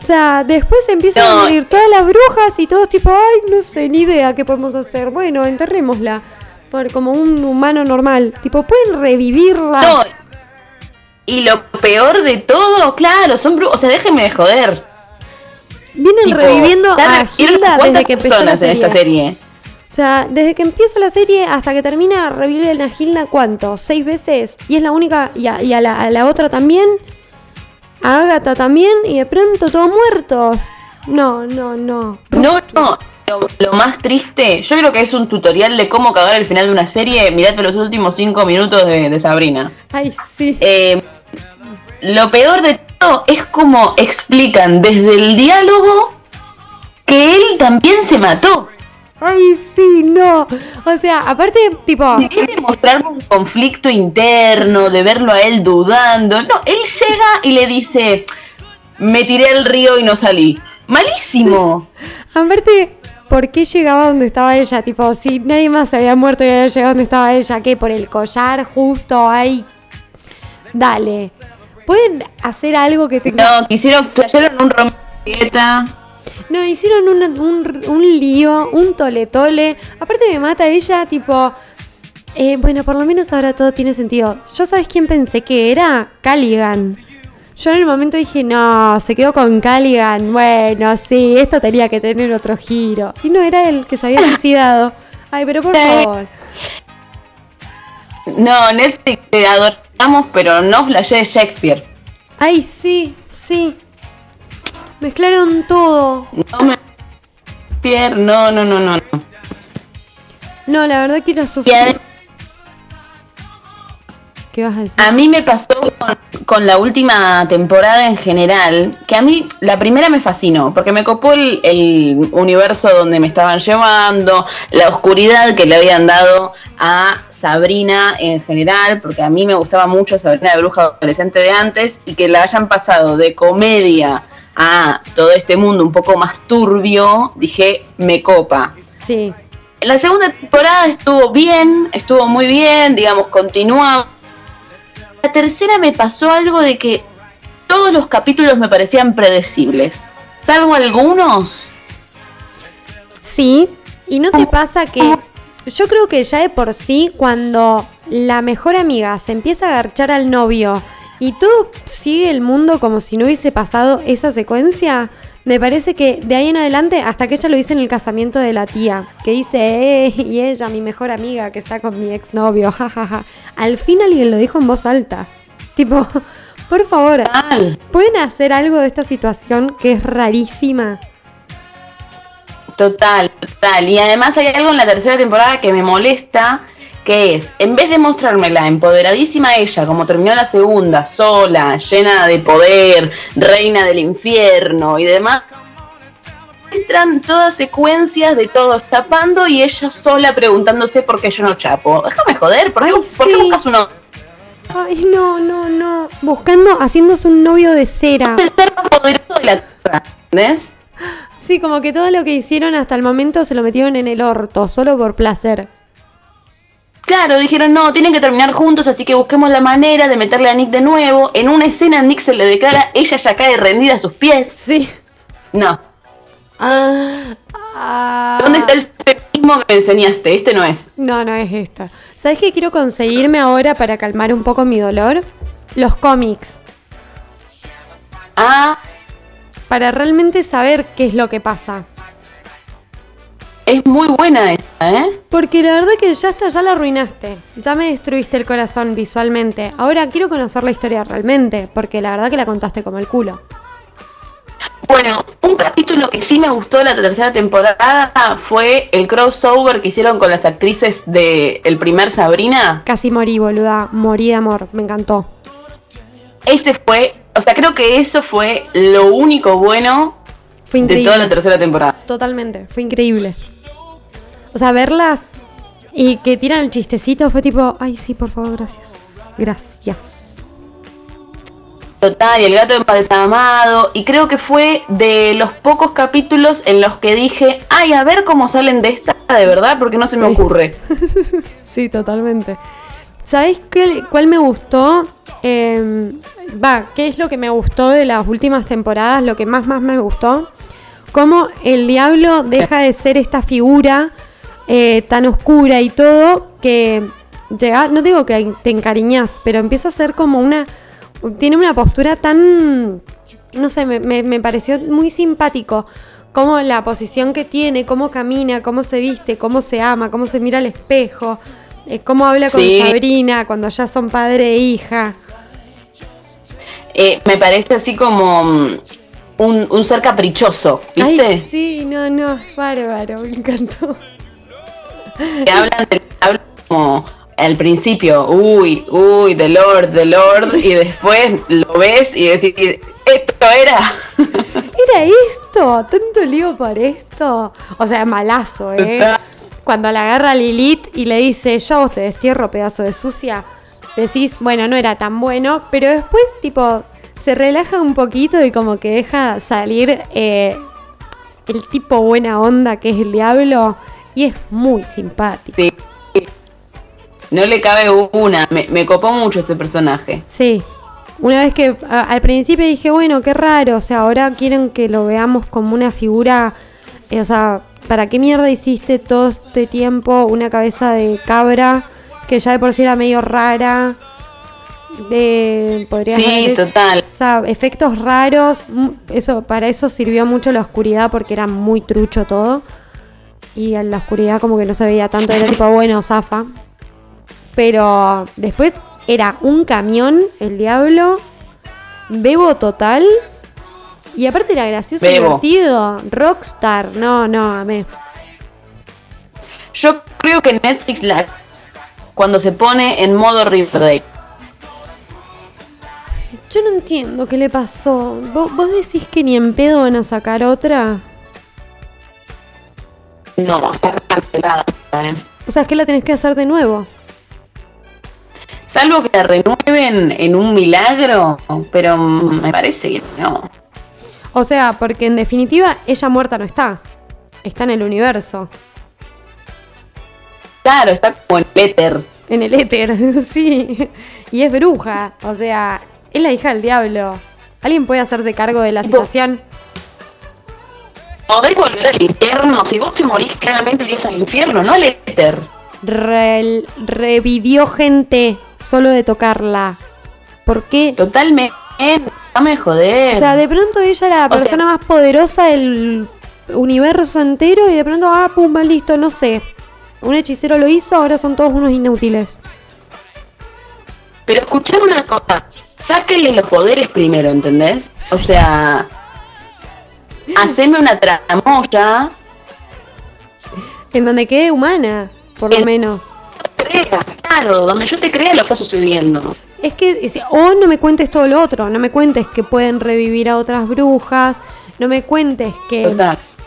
O sea, después empiezan a morir todas las brujas y todos tipo, ay, no sé, ni idea qué podemos hacer. Bueno, enterrémosla. Por, como un humano normal. Tipo, pueden revivirla. Y lo peor de todo, claro, son brujas. O sea, déjenme de joder. Vienen reviviendo a Hilda desde que empezó la serie. esta serie. O sea, desde que empieza la serie hasta que termina, reviven a Hilda, ¿cuánto? ¿Seis veces? Y es la única, y a, la, otra también, a Agatha también, y de pronto todos muertos. No, no, no. No, no. Lo, más triste, yo creo que es un tutorial de cómo cagar el final de una serie. Mirate los últimos cinco minutos de, Sabrina. Ay, sí. Eh, lo peor de es como explican desde el diálogo que él también se mató. Ay, sí, no. O sea, aparte, tipo. Quiere mostrar un conflicto interno, de verlo a él dudando. No, él llega y le dice: Me tiré al río y no salí. Malísimo. aparte, ¿por qué llegaba donde estaba ella? Tipo, si nadie más se había muerto y había llegado donde estaba ella, ¿qué? Por el collar, justo ahí. Dale. ¿Pueden hacer algo que tenga.? No, quisieron, flashearon un rompeta. No, hicieron un, un, lío, un tole tole. Aparte me mata ella, tipo... Eh, bueno, por lo menos ahora todo tiene sentido. ¿Yo sabes quién pensé que era? Caligan. Yo en el momento dije, no, se quedó con Caligan. Bueno, sí, esto tenía que tener otro giro. Y no era él que se había *laughs* suicidado. Ay, pero por favor. No, Netflix te adoramos, pero no flashé Shakespeare. Ay, sí, sí. Mezclaron todo. No me. No, no, no, no. No, la verdad que era sufrir. ¿Qué vas a decir? A mí me pasó con, la última temporada en general, que a mí la primera me fascinó, porque me copó el, el, universo donde me estaban llevando, la oscuridad que le habían dado a Sabrina en general, porque a mí me gustaba mucho Sabrina de Bruja Adolescente de antes, y que la hayan pasado de comedia a todo este mundo un poco más turbio, dije, me copa. Sí. La segunda temporada estuvo bien, estuvo muy bien, digamos, continuaba. La tercera me pasó algo de que todos los capítulos me parecían predecibles, salvo algunos. Sí, y no te pasa que yo creo que ya de por sí cuando la mejor amiga se empieza a agarchar al novio y todo sigue el mundo como si no hubiese pasado esa secuencia. Me parece que de ahí en adelante, hasta que ella lo dice en el casamiento de la tía, que dice, eh, *laughs* y ella, mi mejor amiga, que está con mi exnovio, *laughs* jajaja. Al fin alguien lo dijo en voz alta. Tipo, *laughs* por favor, ¿pueden hacer algo de esta situación que es rarísima? Total, total. Y además hay algo en la tercera temporada que me molesta, que es, en vez de mostrarme la empoderadísima ella, como terminó la segunda, sola, llena de poder, reina del infierno y demás, muestran todas secuencias de todos tapando y ella sola preguntándose por qué yo no chapo. Déjame joder, ¿por qué, buscas uno? Ay, no, no, no. Buscando, haciéndose un novio de cera. El ser más poderoso de la tierra, ¿entendés? Sí, como que todo lo que hicieron hasta el momento se lo metieron en el orto, solo por placer. Claro, dijeron, no, tienen que terminar juntos, así que busquemos la manera de meterle a Nick de nuevo. En una escena Nick se le declara, ella ya cae rendida a sus pies. Sí. No. Ah, ah. ¿Dónde está el feminismo que me enseñaste? Este no es. No, no es esta. ¿Sabes qué quiero conseguirme ahora para calmar un poco mi dolor? Los cómics. Ah. Para realmente saber qué es lo que pasa es muy buena esta, ¿eh? Porque la verdad que ya está, ya la arruinaste. Ya me destruiste el corazón visualmente. Ahora quiero conocer la historia realmente, porque la verdad que la contaste como el culo. Bueno, un capítulo que sí me gustó de la tercera temporada fue el crossover que hicieron con las actrices de el primer Sabrina. Casi morí, boluda. Morí de amor. Me encantó. Ese fue, o sea, creo que eso fue lo único bueno de toda la tercera temporada. Totalmente, fue increíble. O sea, verlas y que tiran el chistecito fue tipo, ay, sí, por favor, gracias. Gracias. Total, y el gato empadezamado. Y creo que fue de los pocos capítulos en los que dije, ay, a ver cómo salen de esta, de verdad, porque no se me ocurre. *laughs* sí, totalmente. ¿Sabéis cuál me gustó? Em, va, ¿qué es lo que me gustó de las últimas temporadas? Lo que más, más me gustó. Cómo el diablo deja de ser esta figura eh, tan oscura y todo, que llega, no digo que te encariñas, pero empieza a ser como una, tiene una postura tan, no sé, me, pareció muy simpático, como la posición que tiene, cómo camina, cómo se viste, cómo se ama, cómo se mira al espejo, eh, cómo habla con Sabrina cuando ya son padre e hija. Eh, me parece así como mm, un, ser caprichoso, ¿viste? Ay, sí, no, no, bárbaro, me encantó que hablan, como al principio, uy, uy, The Lord, The Lord, y después lo ves y decís, esto era. *laughs* ¿Era esto? ¿Tanto lío por esto? O sea, malazo, ¿eh? Cuando la agarra Lilith y le dice, yo vos te destierro, pedazo de sucia, decís, bueno, no era tan bueno, pero después, tipo, se relaja un poquito y como que deja salir eh, el tipo buena onda que es el diablo y es muy simpático. Sí. No le cabe una, me, me copó mucho ese personaje. Sí, una vez que al principio dije, bueno, qué raro, o sea, ahora quieren que lo veamos como una figura, eh, o sea, ¿para qué mierda hiciste todo este tiempo una cabeza de cabra que ya de por sí era medio rara? De, podría sí, total. O sea, efectos raros, mm, eso para eso sirvió mucho la oscuridad porque era muy trucho todo. Y en la oscuridad como que no se veía tanto, era tipo, *laughs* bueno, zafa. Pero después era un camión, el diablo, bebo total. Y aparte era gracioso y divertido. Rockstar, no, no, amé. Yo creo que Netflix la cuando se pone en modo Riverdale. Yo no entiendo qué le pasó. ¿Vos, decís que ni en pedo van a sacar otra? No, está cancelada. ¿eh? O sea, es que la tenés que hacer de nuevo. Salvo que la renueven en un milagro, pero me parece que no. O sea, porque en definitiva ella muerta no está. Está en el universo. Claro, está como en el éter. En el éter, *laughs* sí. Y es bruja. O sea, es la hija del diablo. ¿Alguien puede hacerse cargo de la situación? Podés volver al infierno. Si vos te morís, claramente irías al infierno, no al éter revivió gente solo de tocarla. ¿Por qué? Totalmente. me joder. O sea, de pronto ella era la persona más poderosa del universo entero y de pronto, ah, pum, listo, no sé. Un hechicero lo hizo, ahora son todos unos inútiles. Pero escuchar una cosa, sáquenle los poderes primero, ¿entendés? O sea, haceme una tramoya. En donde quede humana por lo menos. claro, donde yo te crea lo está sucediendo. Es que, o no me cuentes todo lo otro, no me cuentes que pueden revivir a otras brujas, no me cuentes que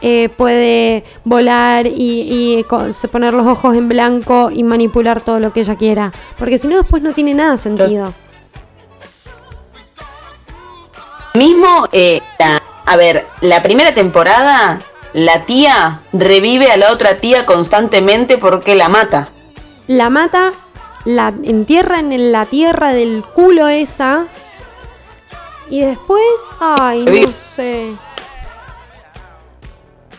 eh, puede volar y, poner los ojos en blanco y manipular todo lo que ella quiera, porque si no después no tiene nada sentido. Mismo, eh, a ver, la primera temporada la tía revive a la otra tía constantemente porque la mata. La mata, la entierra en la tierra del culo esa. Y después, ay, no sé.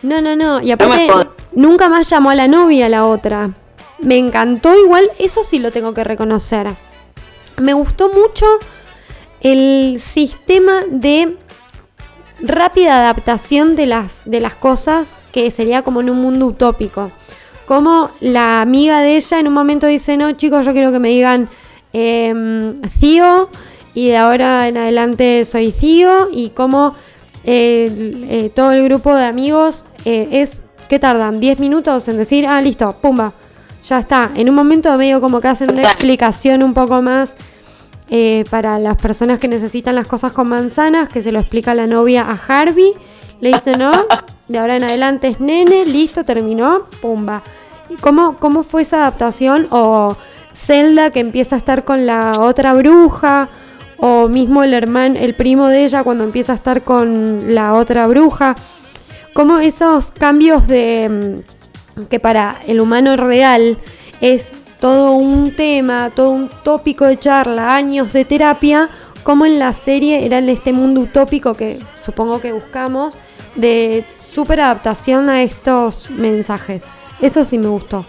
No, no, no. Y aparte, nunca más llamó a la novia a la otra. Me encantó igual, eso sí lo tengo que reconocer. Me gustó mucho el sistema de rápida adaptación de las, de las cosas que sería como en un mundo utópico. Como la amiga de ella en un momento dice, no chicos, yo quiero que me digan eh, Cío y de ahora en adelante soy Cío y como eh, todo el grupo de amigos eh, es, ¿qué tardan? 10 minutos en decir, ah, listo, pumba, ya está. En un momento medio como que hacen una explicación un poco más eh, para las personas que necesitan las cosas con manzanas, que se lo explica la novia a Harvey. Le dice, no, de ahora en adelante es nene, listo, terminó, pumba. ¿Cómo, ¿Cómo fue esa adaptación? O Zelda que empieza a estar con la otra bruja, o mismo el hermano, el primo de ella cuando empieza a estar con la otra bruja. ¿Cómo esos cambios de mm, que para el humano real es todo un tema, todo un tópico de charla, años de terapia, como en la serie era en este mundo utópico que supongo que buscamos, de super adaptación a estos mensajes. Eso sí me gustó.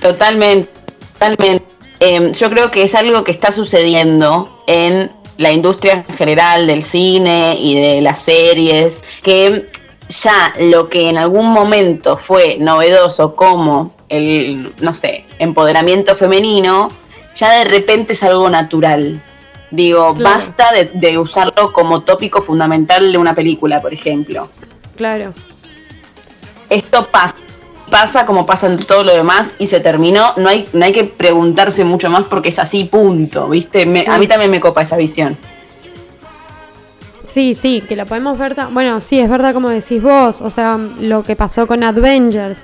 Totalmente, totalmente. Em, yo creo que es algo que está sucediendo en la industria en general del cine y de las series, que ya lo que en algún momento fue novedoso como el, no sé, empoderamiento femenino, ya de repente es algo natural. Digo, basta de, usarlo como tópico fundamental de una película, por ejemplo. Claro. Esto pasa, pasa como pasa en todo lo demás y se terminó. No hay, no hay que preguntarse mucho más porque es así, punto. ¿Viste? A mí también me copa esa visión. Sí, sí, que lo podemos ver. Bueno, sí, es verdad como decís vos. O sea, lo que pasó con Avengers.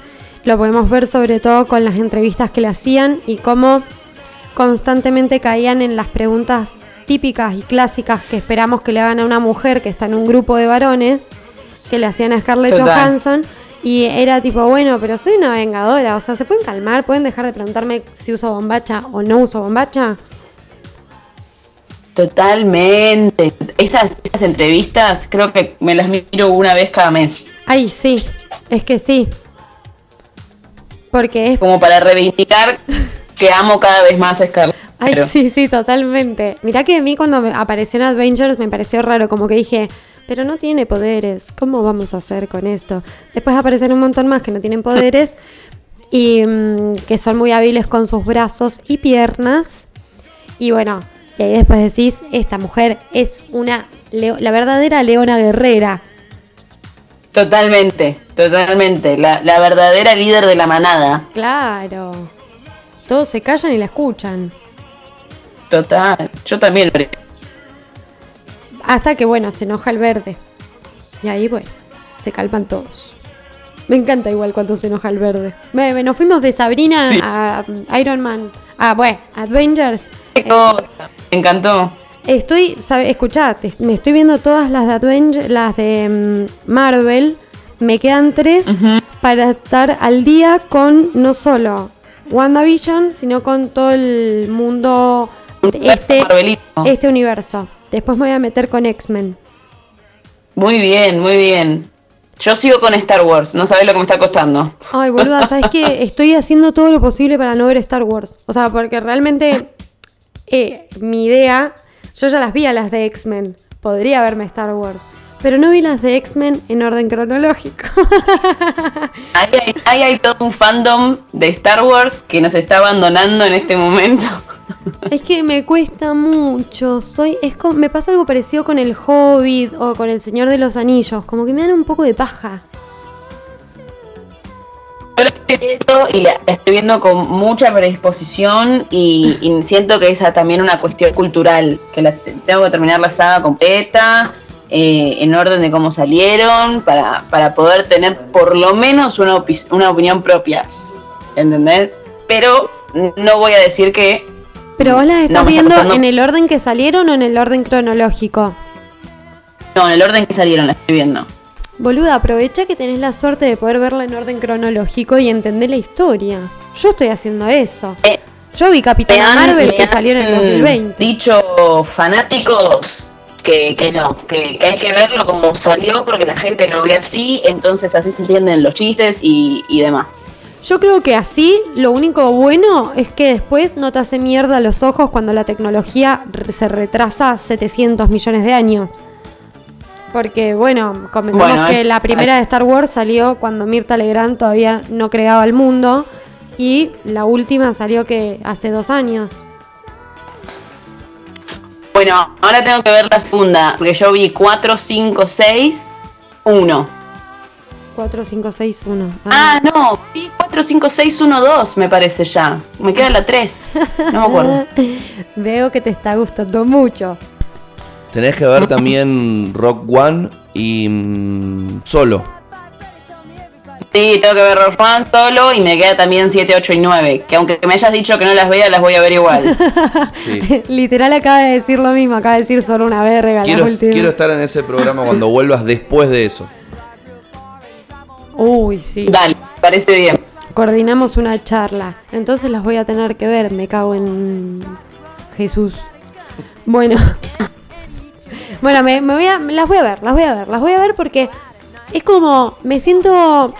Lo podemos ver sobre todo con las entrevistas que le hacían y cómo constantemente caían en las preguntas típicas y clásicas que esperamos que le hagan a una mujer que está en un grupo de varones, que le hacían a Scarlett Johansson. Y era tipo, bueno, pero soy una vengadora. O sea, ¿se pueden calmar? ¿Pueden dejar de preguntarme si uso bombacha o no uso bombacha? Totalmente. Esas, esas entrevistas creo que me las miro una vez cada mes. Ay, sí. Es que sí. Porque es... Como para reivindicar que amo cada vez más a Scarlett. Ay, sí, sí, totalmente. Mirá que a mí cuando apareció en Avengers me pareció raro, como que dije, pero no tiene poderes, ¿cómo vamos a hacer con esto? Después aparecen un montón más que no tienen poderes y mm, que son muy hábiles con sus brazos y piernas. Y bueno, y ahí después decís, esta mujer es una, la verdadera leona guerrera. Totalmente, totalmente, la, la verdadera líder de la manada. Claro, todos se callan y la escuchan. Total, yo también Hasta que, bueno, se enoja el verde. Y ahí, bueno, se calman todos. Me encanta igual cuando se enoja el verde. Me, nos fuimos de Sabrina a Iron Man. Ah, bueno, Avengers. Me encantó. Estoy, sabe, me estoy viendo todas las de Avengers, las de mm, Marvel. Me quedan tres para estar al día con no solo WandaVision, sino con todo el mundo este, este universo. Después me voy a meter con X-Men. Muy bien, muy bien. Yo sigo con Star Wars, no sabes lo que me está costando. Ay, boluda, sabes que *laughs* estoy haciendo todo lo posible para no ver Star Wars. O sea, porque realmente eh, mi idea, yo ya las vi a las de X-Men. Podría verme Star Wars. Pero no vi las de X-Men en orden cronológico. *laughs* ahí, hay, hay todo un fandom de Star Wars que nos está abandonando en este momento. Es que me cuesta mucho. Soy, es como, me pasa algo parecido con el Hobbit o con el Señor de los Anillos. Como que me dan un poco de paja. Yo estoy y la estoy viendo con mucha predisposición y, siento que es también una cuestión cultural, que la, tengo que terminar la saga completa, eh, en orden de cómo salieron, para, para poder tener por lo menos una, una opinión propia, ¿entendés? Pero no voy a decir que ¿Pero vos las estás viendo en el orden que salieron o en el orden cronológico? No, en el orden que salieron la estoy viendo. Boluda, aprovecha que tenés la suerte de poder verla en orden cronológico y entender la historia. Yo estoy haciendo eso. Eh, Yo vi Capitán Marvel que salió en el 2020. Dicho fanáticos que, que no, que, hay que verlo como salió porque la gente lo ve así, entonces así se entienden los chistes y, y demás. Yo creo que así lo único bueno es que después no te hace mierda los ojos cuando la tecnología se retrasa 700 millones de años. Porque, bueno, comentamos que la primera de Star Wars salió cuando Mirta Legrand todavía no creaba el mundo. Y la última salió que hace dos años. Bueno, ahora tengo que ver la segunda, porque yo vi 4, 5, 6, 1. 4, 5, 6, 1. Ah, no, vi 4, 5, 6, 1, 2 me parece ya. Me queda la 3. No me acuerdo. *laughs* Veo que te está gustando mucho. Tenés que ver *laughs* también Rock One y mm, Solo. Sí, tengo que ver Rock One solo y me queda también 7, 8 y 9. Que aunque me hayas dicho que no las vea, las voy a ver igual. *laughs* *laughs* Literal acaba de decir lo mismo, acaba de decir solo una verga. Quiero, quiero estar en ese programa cuando vuelvas después de eso. Uy, sí. Dale, parece bien. Coordinamos una charla. Entonces las voy a tener que ver. Me cago en Jesús. Bueno. Bueno, me, voy a, las voy a ver, las voy a ver. Las voy a ver porque es como. Me siento.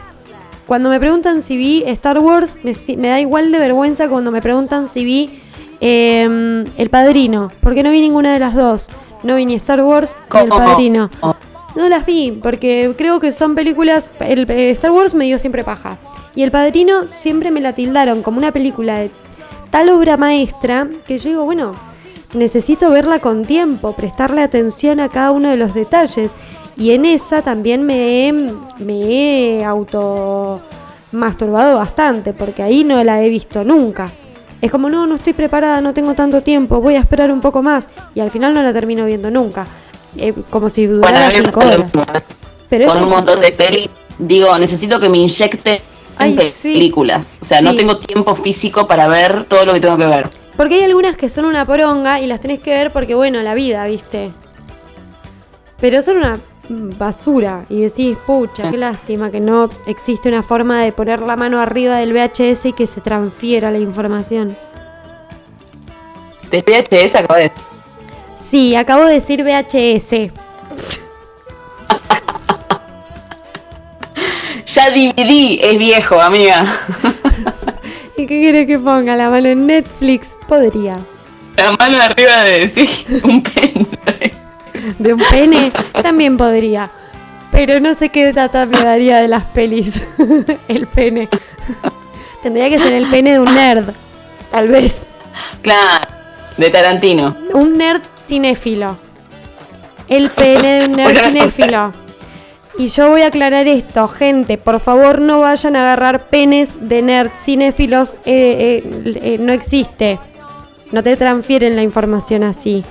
Cuando me preguntan si vi Star Wars, me, da igual de vergüenza cuando me preguntan si vi em, El Padrino. Porque no vi ninguna de las dos. No vi ni Star Wars ni El Padrino. No las vi, porque creo que son películas. El, eh, Star Wars me dio siempre paja. Y El Padrino siempre me la tildaron como una película de tal obra maestra que yo digo, bueno, necesito verla con tiempo, prestarle atención a cada uno de los detalles. Y en esa también me he, me he auto masturbado bastante, porque ahí no la he visto nunca. Es como, no, no estoy preparada, no tengo tanto tiempo, voy a esperar un poco más. Y al final no la termino viendo nunca. eh, como si durara 5 horas. Pero con un montón de pelis, digo, necesito que me inyecte en películas. O sea, no tengo tiempo físico para ver todo lo que tengo que ver. Porque hay algunas que son una poronga y las tenés que ver porque, bueno, la vida, ¿viste? Pero son una basura y decís, pucha, qué lástima que no existe una forma de poner la mano arriba del VHS y que se transfiera la información. ¿De VHS acabo de Sí, acabo de decir VHS. *laughs* ya dividí, es viejo, amiga. *laughs* ¿Y qué quieres que ponga? La mano en Netflix podría. La mano arriba de *laughs* decir un pene. De un pene también podría. Pero no sé qué data me daría de las pelis. *laughs* el pene. Tendría que ser el pene de un nerd. Tal vez. Claro. De Tarantino. Un nerd cinéfilo. El pene de un nerd *laughs* cinéfilo. Y yo voy a aclarar esto, gente, por favor no vayan a agarrar penes de nerd cinéfilos, eh, eh, eh, no existe. No te transfieren la información así.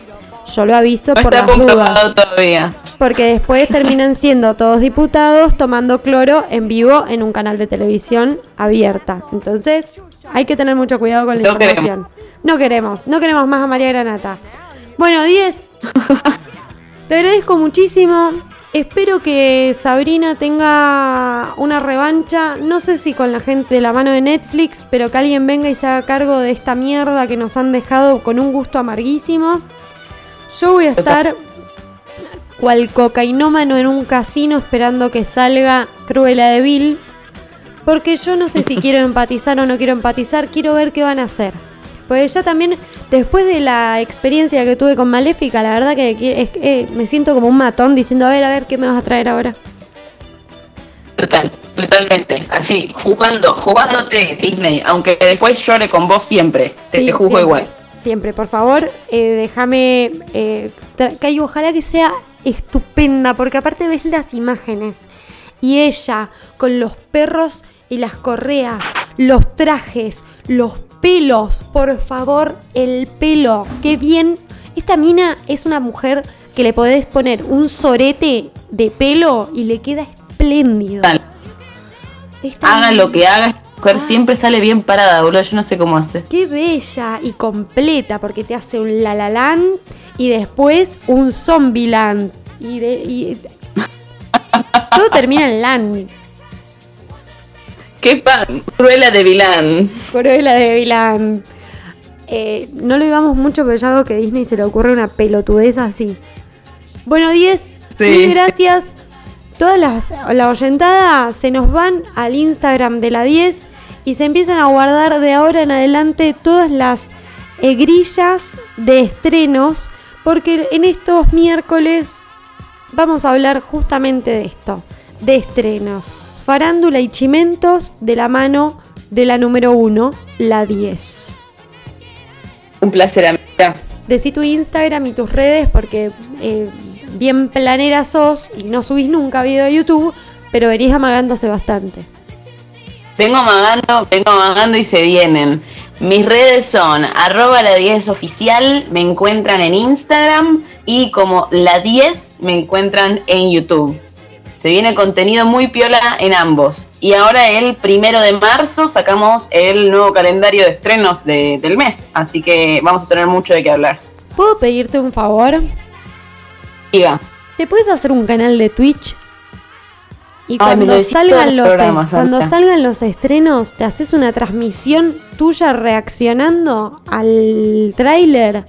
Yo lo aviso por las dudas. Todavía. Porque después *laughs* terminan siendo todos diputados tomando cloro en vivo en un canal de televisión abierta. Entonces, hay que tener mucho cuidado con la información. No queremos, no queremos más a María Granata. Bueno, 10. *laughs* Te agradezco muchísimo. Espero que Sabrina tenga una revancha, no sé si con la gente de la mano de Netflix, pero que alguien venga y se haga cargo de esta mierda que nos han dejado con un gusto amarguísimo. Yo voy a estar cual cocainómano en un casino esperando que salga Cruella de Vil, porque yo no sé si *laughs* quiero empatizar o no quiero empatizar, quiero ver qué van a hacer. Pues ya también, después de la experiencia que tuve con Maléfica, la verdad que, me siento como un matón diciendo, a ver, a ver, ¿qué me vas a traer ahora? Total, totalmente. Así, jugando, jugándote Disney, aunque después llore con vos siempre, te, juzgo igual. Siempre, por favor, eh, déjame eh, que ojalá que sea estupenda, porque aparte ves las imágenes y ella con los perros y las correas, los trajes, los pelos, por favor, el pelo. Qué bien. Esta mina es una mujer que le podés poner un sorete de pelo y le queda espléndido. Haga lo que haga, mujer ah. siempre sale bien parada, boludo. Yo no sé cómo hace. Qué bella y completa, porque te hace un la la y después un zombieland. Y, de, y *laughs* todo termina en land. ¿Qué pan? Cruela de Vilán. Cruela de Vilán. Eh, no lo digamos mucho, pero ya algo que a Disney se le ocurre una pelotudez así. Bueno, 10. Mil gracias. Todas las la oyentada se nos van al Instagram de la 10 y se empiezan a guardar de ahora en adelante todas las eh, grillas de estrenos, porque en estos miércoles vamos a hablar justamente de esto, de estrenos. Farándula y Chimentos de la mano de la número 1, la 10. Un placer, amiga. Decí tu Instagram y tus redes porque eh, bien planera sos y no subís nunca video de YouTube, pero venís amagándose bastante. Vengo amagando, vengo amagando y se vienen. Mis redes son arroba la 10 oficial, me encuentran en Instagram y como la 10 me encuentran en YouTube. Se viene contenido muy piola en ambos. Y ahora el primero de marzo sacamos el nuevo calendario de estrenos del mes. Así que vamos a tener mucho de qué hablar. ¿Puedo pedirte un favor? Diga. ¿Te puedes hacer un canal de Twitch? Y cuando salgan los cuando salgan los estrenos, te haces una transmisión tuya reaccionando al tráiler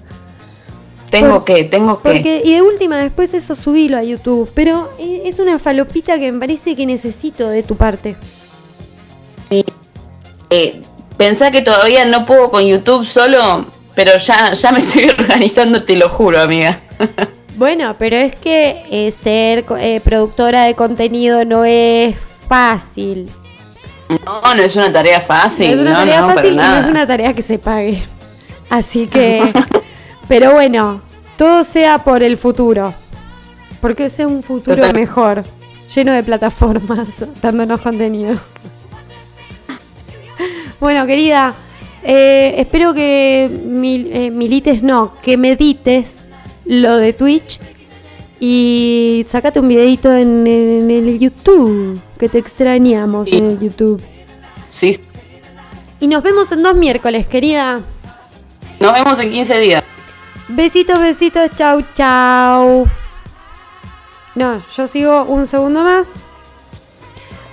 tengo que, tengo que. Porque, y de última, después eso subilo a YouTube. Pero es una falopita que me parece que necesito de tu parte. Sí. Eh, pensá que todavía no puedo con YouTube solo, pero ya, ya me *laughs* estoy organizando, te lo juro, amiga. *laughs* bueno, pero es que eh, ser eh, productora de contenido no es fácil. No, no es una tarea fácil. No es una tarea fácil y no es una tarea que se pague. Así que *laughs* Pero bueno, todo sea por el futuro. Porque sea un futuro mejor, lleno de plataformas, *laughs* dándonos contenido. bueno, querida, eh, espero que eh, milites, no, que medites lo de Twitch Y sacate un videito en, el YouTube, que te extrañamos en el YouTube. Sí. Y nos vemos en dos miércoles, querida. Nos vemos en 15 días. Besitos, besitos, chau, chau. No, yo sigo un segundo más.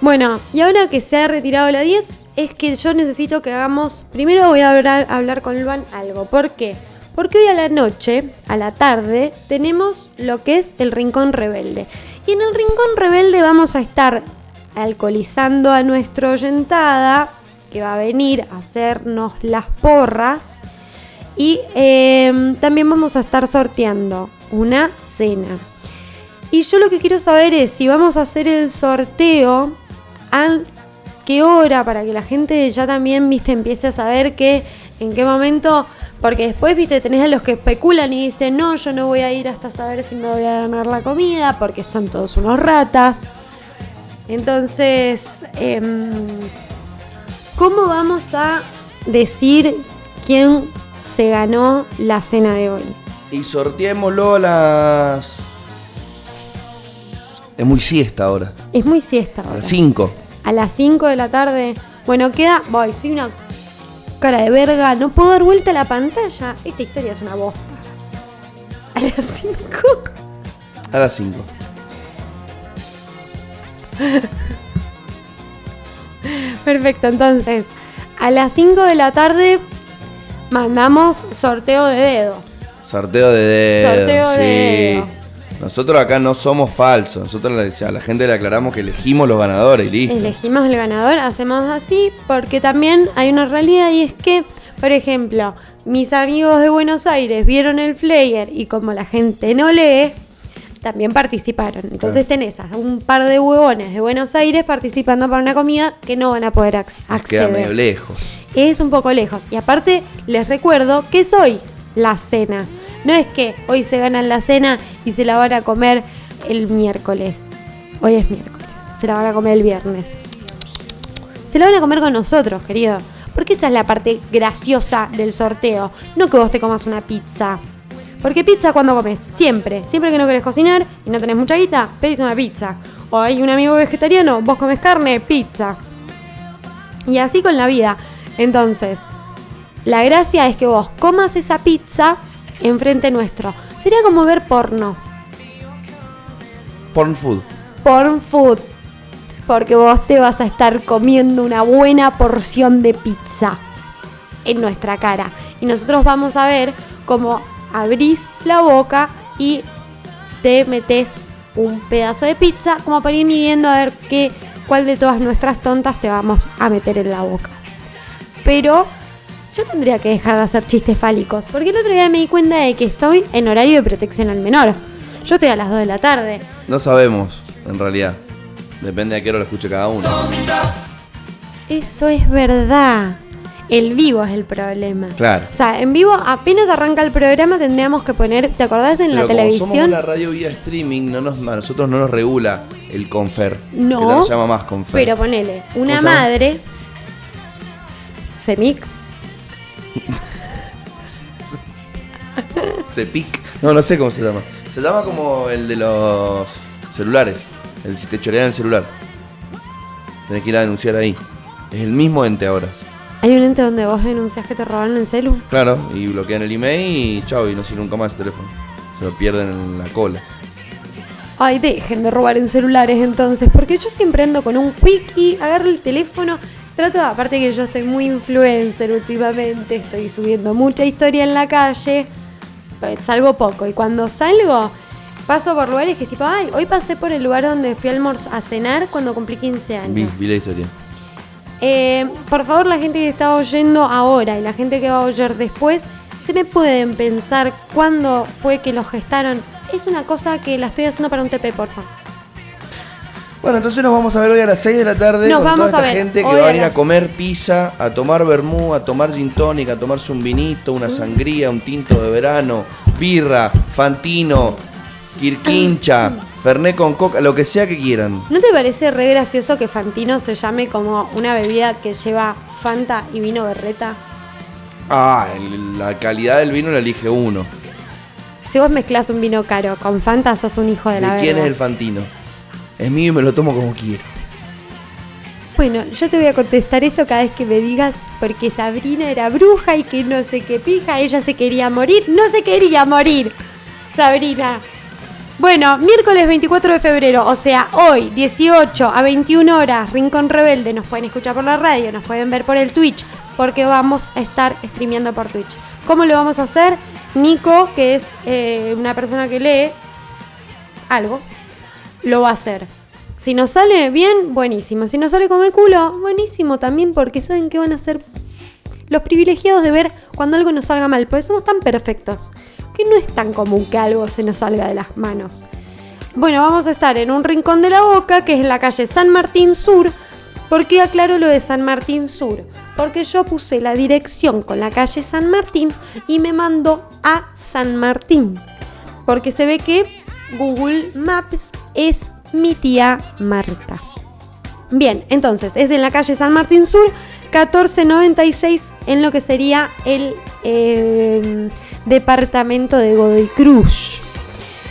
Bueno, y ahora que se ha retirado la 10, es que yo necesito que hagamos. Primero voy a hablar, con Luan algo. ¿Por qué? Porque hoy a la noche, a la tarde, tenemos lo que es el Rincón Rebelde. Y en el Rincón Rebelde vamos a estar alcoholizando a nuestra oyentada, que va a venir a hacernos las porras. Y em, también vamos a estar sorteando una cena. Y yo lo que quiero saber es si vamos a hacer el sorteo, a qué hora, para que la gente ya también viste, empiece a saber que en qué momento, porque después viste, tenés a los que especulan y dicen, no, yo no voy a ir hasta saber si me voy a ganar la comida, porque son todos unos ratas. Entonces, em, ¿cómo vamos a decir quién se ganó la cena de hoy? Y sorteémoslo a las. Es muy siesta ahora. Es muy siesta ahora. A las 5. A las 5 de la tarde. Bueno, queda. Voy, soy una cara de verga. No puedo dar vuelta a la pantalla. Esta historia es una bosta. A las 5. A las 5. *laughs* Perfecto, entonces, a las 5 de la tarde mandamos sorteo de dedo. Sorteo de dedo. Sorteo de dedo. Nosotros acá no somos falsos. Nosotros a la gente le aclaramos que elegimos los ganadores y listo. Elegimos el ganador, hacemos así, porque también hay una realidad y es que, por ejemplo, mis amigos de Buenos Aires vieron el flyer y como la gente no lee, también participaron. Entonces tenés a un par de huevones de Buenos Aires participando para una comida que no van a poder acceder. Queda medio lejos. Es un poco lejos. Y aparte, les recuerdo que es hoy la cena. No es que hoy se ganan la cena y se la van a comer el miércoles. Hoy es miércoles. Se la van a comer el viernes. Se la van a comer con nosotros, querido. Porque esa es la parte graciosa del sorteo. No que vos te comas una pizza porque pizza cuando comes, siempre. Siempre que no querés cocinar y no tenés mucha guita, pedís una pizza. O hay un amigo vegetariano, vos comes carne, pizza. Y así con la vida. Entonces, la gracia es que vos comas esa pizza enfrente nuestro. Sería como ver porno. Porn food. Porn food. Porque vos te vas a estar comiendo una buena porción de pizza en nuestra cara. Y nosotros vamos a ver cómo abrís la boca y te metes un pedazo de pizza como para ir midiendo a ver qué, cuál de todas nuestras tontas te vamos a meter en la boca. Pero yo tendría que dejar de hacer chistes fálicos, porque el otro día me di cuenta de que estoy en horario de protección al menor. Yo estoy a las 2 de la tarde. No sabemos, en realidad. Depende de qué hora lo escuche cada uno. Eso es verdad. El vivo es el problema. Claro. O sea, en vivo apenas arranca el programa tendríamos que poner, ¿te acordás en la televisión? Como somos una radio vía streaming, no nos, a nosotros no nos regula el confer. No. Que no se llama más confer. Pero ponele, una madre. Semic. *laughs* Sepic. No, no sé cómo se llama. Se llama como el de los celulares. El si te chorean el celular. Tenés que ir a denunciar ahí. Es el mismo ente ahora. Hay un ente donde vos denuncias que te robaron el celu. Claro, y bloquean el email y chao, y no sirve nunca más el teléfono. Se lo pierden en la cola. Ay, dejen de robar en celulares entonces, porque yo siempre ando con un quickie, agarro el teléfono, trato, aparte que yo estoy muy influencer últimamente, estoy subiendo mucha historia en la calle, pues, salgo poco, y cuando salgo, paso por lugares que es tipo, ay, hoy pasé por el lugar donde fui a cenar cuando cumplí 15 años. vi la historia. Eh, por favor, la gente que está oyendo ahora y la gente que va a oír después, ¿se me pueden pensar cuándo fue que lo gestaron? Es una cosa que la estoy haciendo para un TP, por favor. Bueno, entonces nos vamos a ver hoy a las 6 de la tarde con toda esta gente que va a venir a comer pizza, a tomar vermú, a tomar gin tonic, a tomarse un vinito, una sangría, un tinto de verano, birra, fantino, quirquincha. Ferné con coca, lo que sea que quieran. ¿No te parece re gracioso que Fantino se llame como una bebida que lleva Fanta y vino berreta? Ah, la calidad del vino la elige uno. Si vos mezclas un vino caro con Fanta, sos un hijo de, la ¿De quién es el Fantino? Es mío y me lo tomo como quiero. Bueno, yo te voy a contestar eso cada vez que me digas porque Sabrina era bruja y que no sé qué pija, ella se quería morir, no se quería morir. Sabrina. Bueno, miércoles 24 de febrero, o sea, hoy, 18 a 21 horas, Rincón Rebelde, nos pueden escuchar por la radio, nos pueden ver por el Twitch, porque vamos a estar streameando por Twitch. ¿Cómo lo vamos a hacer? Nico, que es eh, una persona que lee algo, lo va a hacer. Si nos sale bien, buenísimo. Si nos sale como el culo, buenísimo también, porque saben que van a ser los privilegiados de ver cuando algo nos salga mal, porque somos tan perfectos que no es tan común que algo se nos salga de las manos. Bueno, vamos a estar en un rincón de la boca, que es la calle San Martín Sur. ¿Por qué aclaro lo de San Martín Sur? Porque yo puse la dirección con la calle San Martín y me mandó a San Martín. Porque se ve que Google Maps es mi tía Marta. Bien, entonces es en la calle San Martín Sur, 1496, en lo que sería el eh, departamento de Godoy Cruz.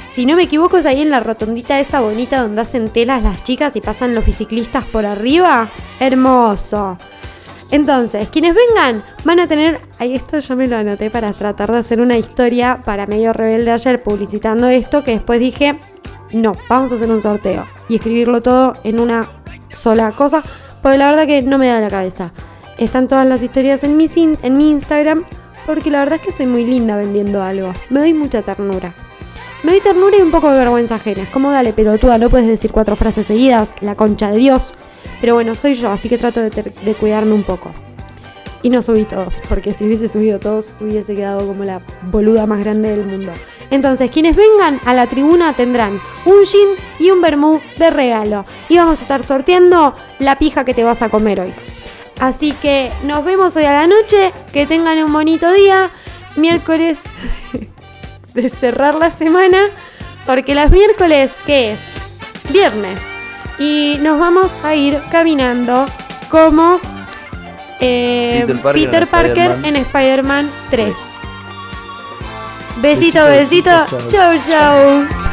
Si no me equivoco, es ahí en la rotondita esa bonita donde hacen telas las chicas y pasan los biciclistas por arriba. Hermoso. Entonces, quienes vengan van a tener. Ahí esto yo me lo anoté para tratar de hacer una historia para medio rebelde ayer publicitando esto. Que después dije, no, vamos a hacer un sorteo y escribirlo todo en una sola cosa. Porque la verdad que no me da la cabeza. Están todas las historias en mi, en mi Instagram. Porque la verdad es que soy muy linda vendiendo algo. Me doy mucha ternura. Me doy ternura y un poco de vergüenza ajena. Es como, dale, pero tú no puedes decir cuatro frases seguidas. La concha de Dios. Pero bueno, soy yo, así que trato de, de cuidarme un poco. Y no subí todos, porque si hubiese subido todos hubiese quedado como la boluda más grande del mundo. Entonces, quienes vengan a la tribuna tendrán un gin y un vermú de regalo. Y vamos a estar sorteando la pija que te vas a comer hoy. Así que nos vemos hoy a la noche. Que tengan un bonito día. Miércoles *laughs* de cerrar la semana. Porque las miércoles, ¿qué es? Viernes. Y nos vamos a ir caminando como eh, Peter Parker, en Spider-Man 3. Besito, besito. Chau, chau.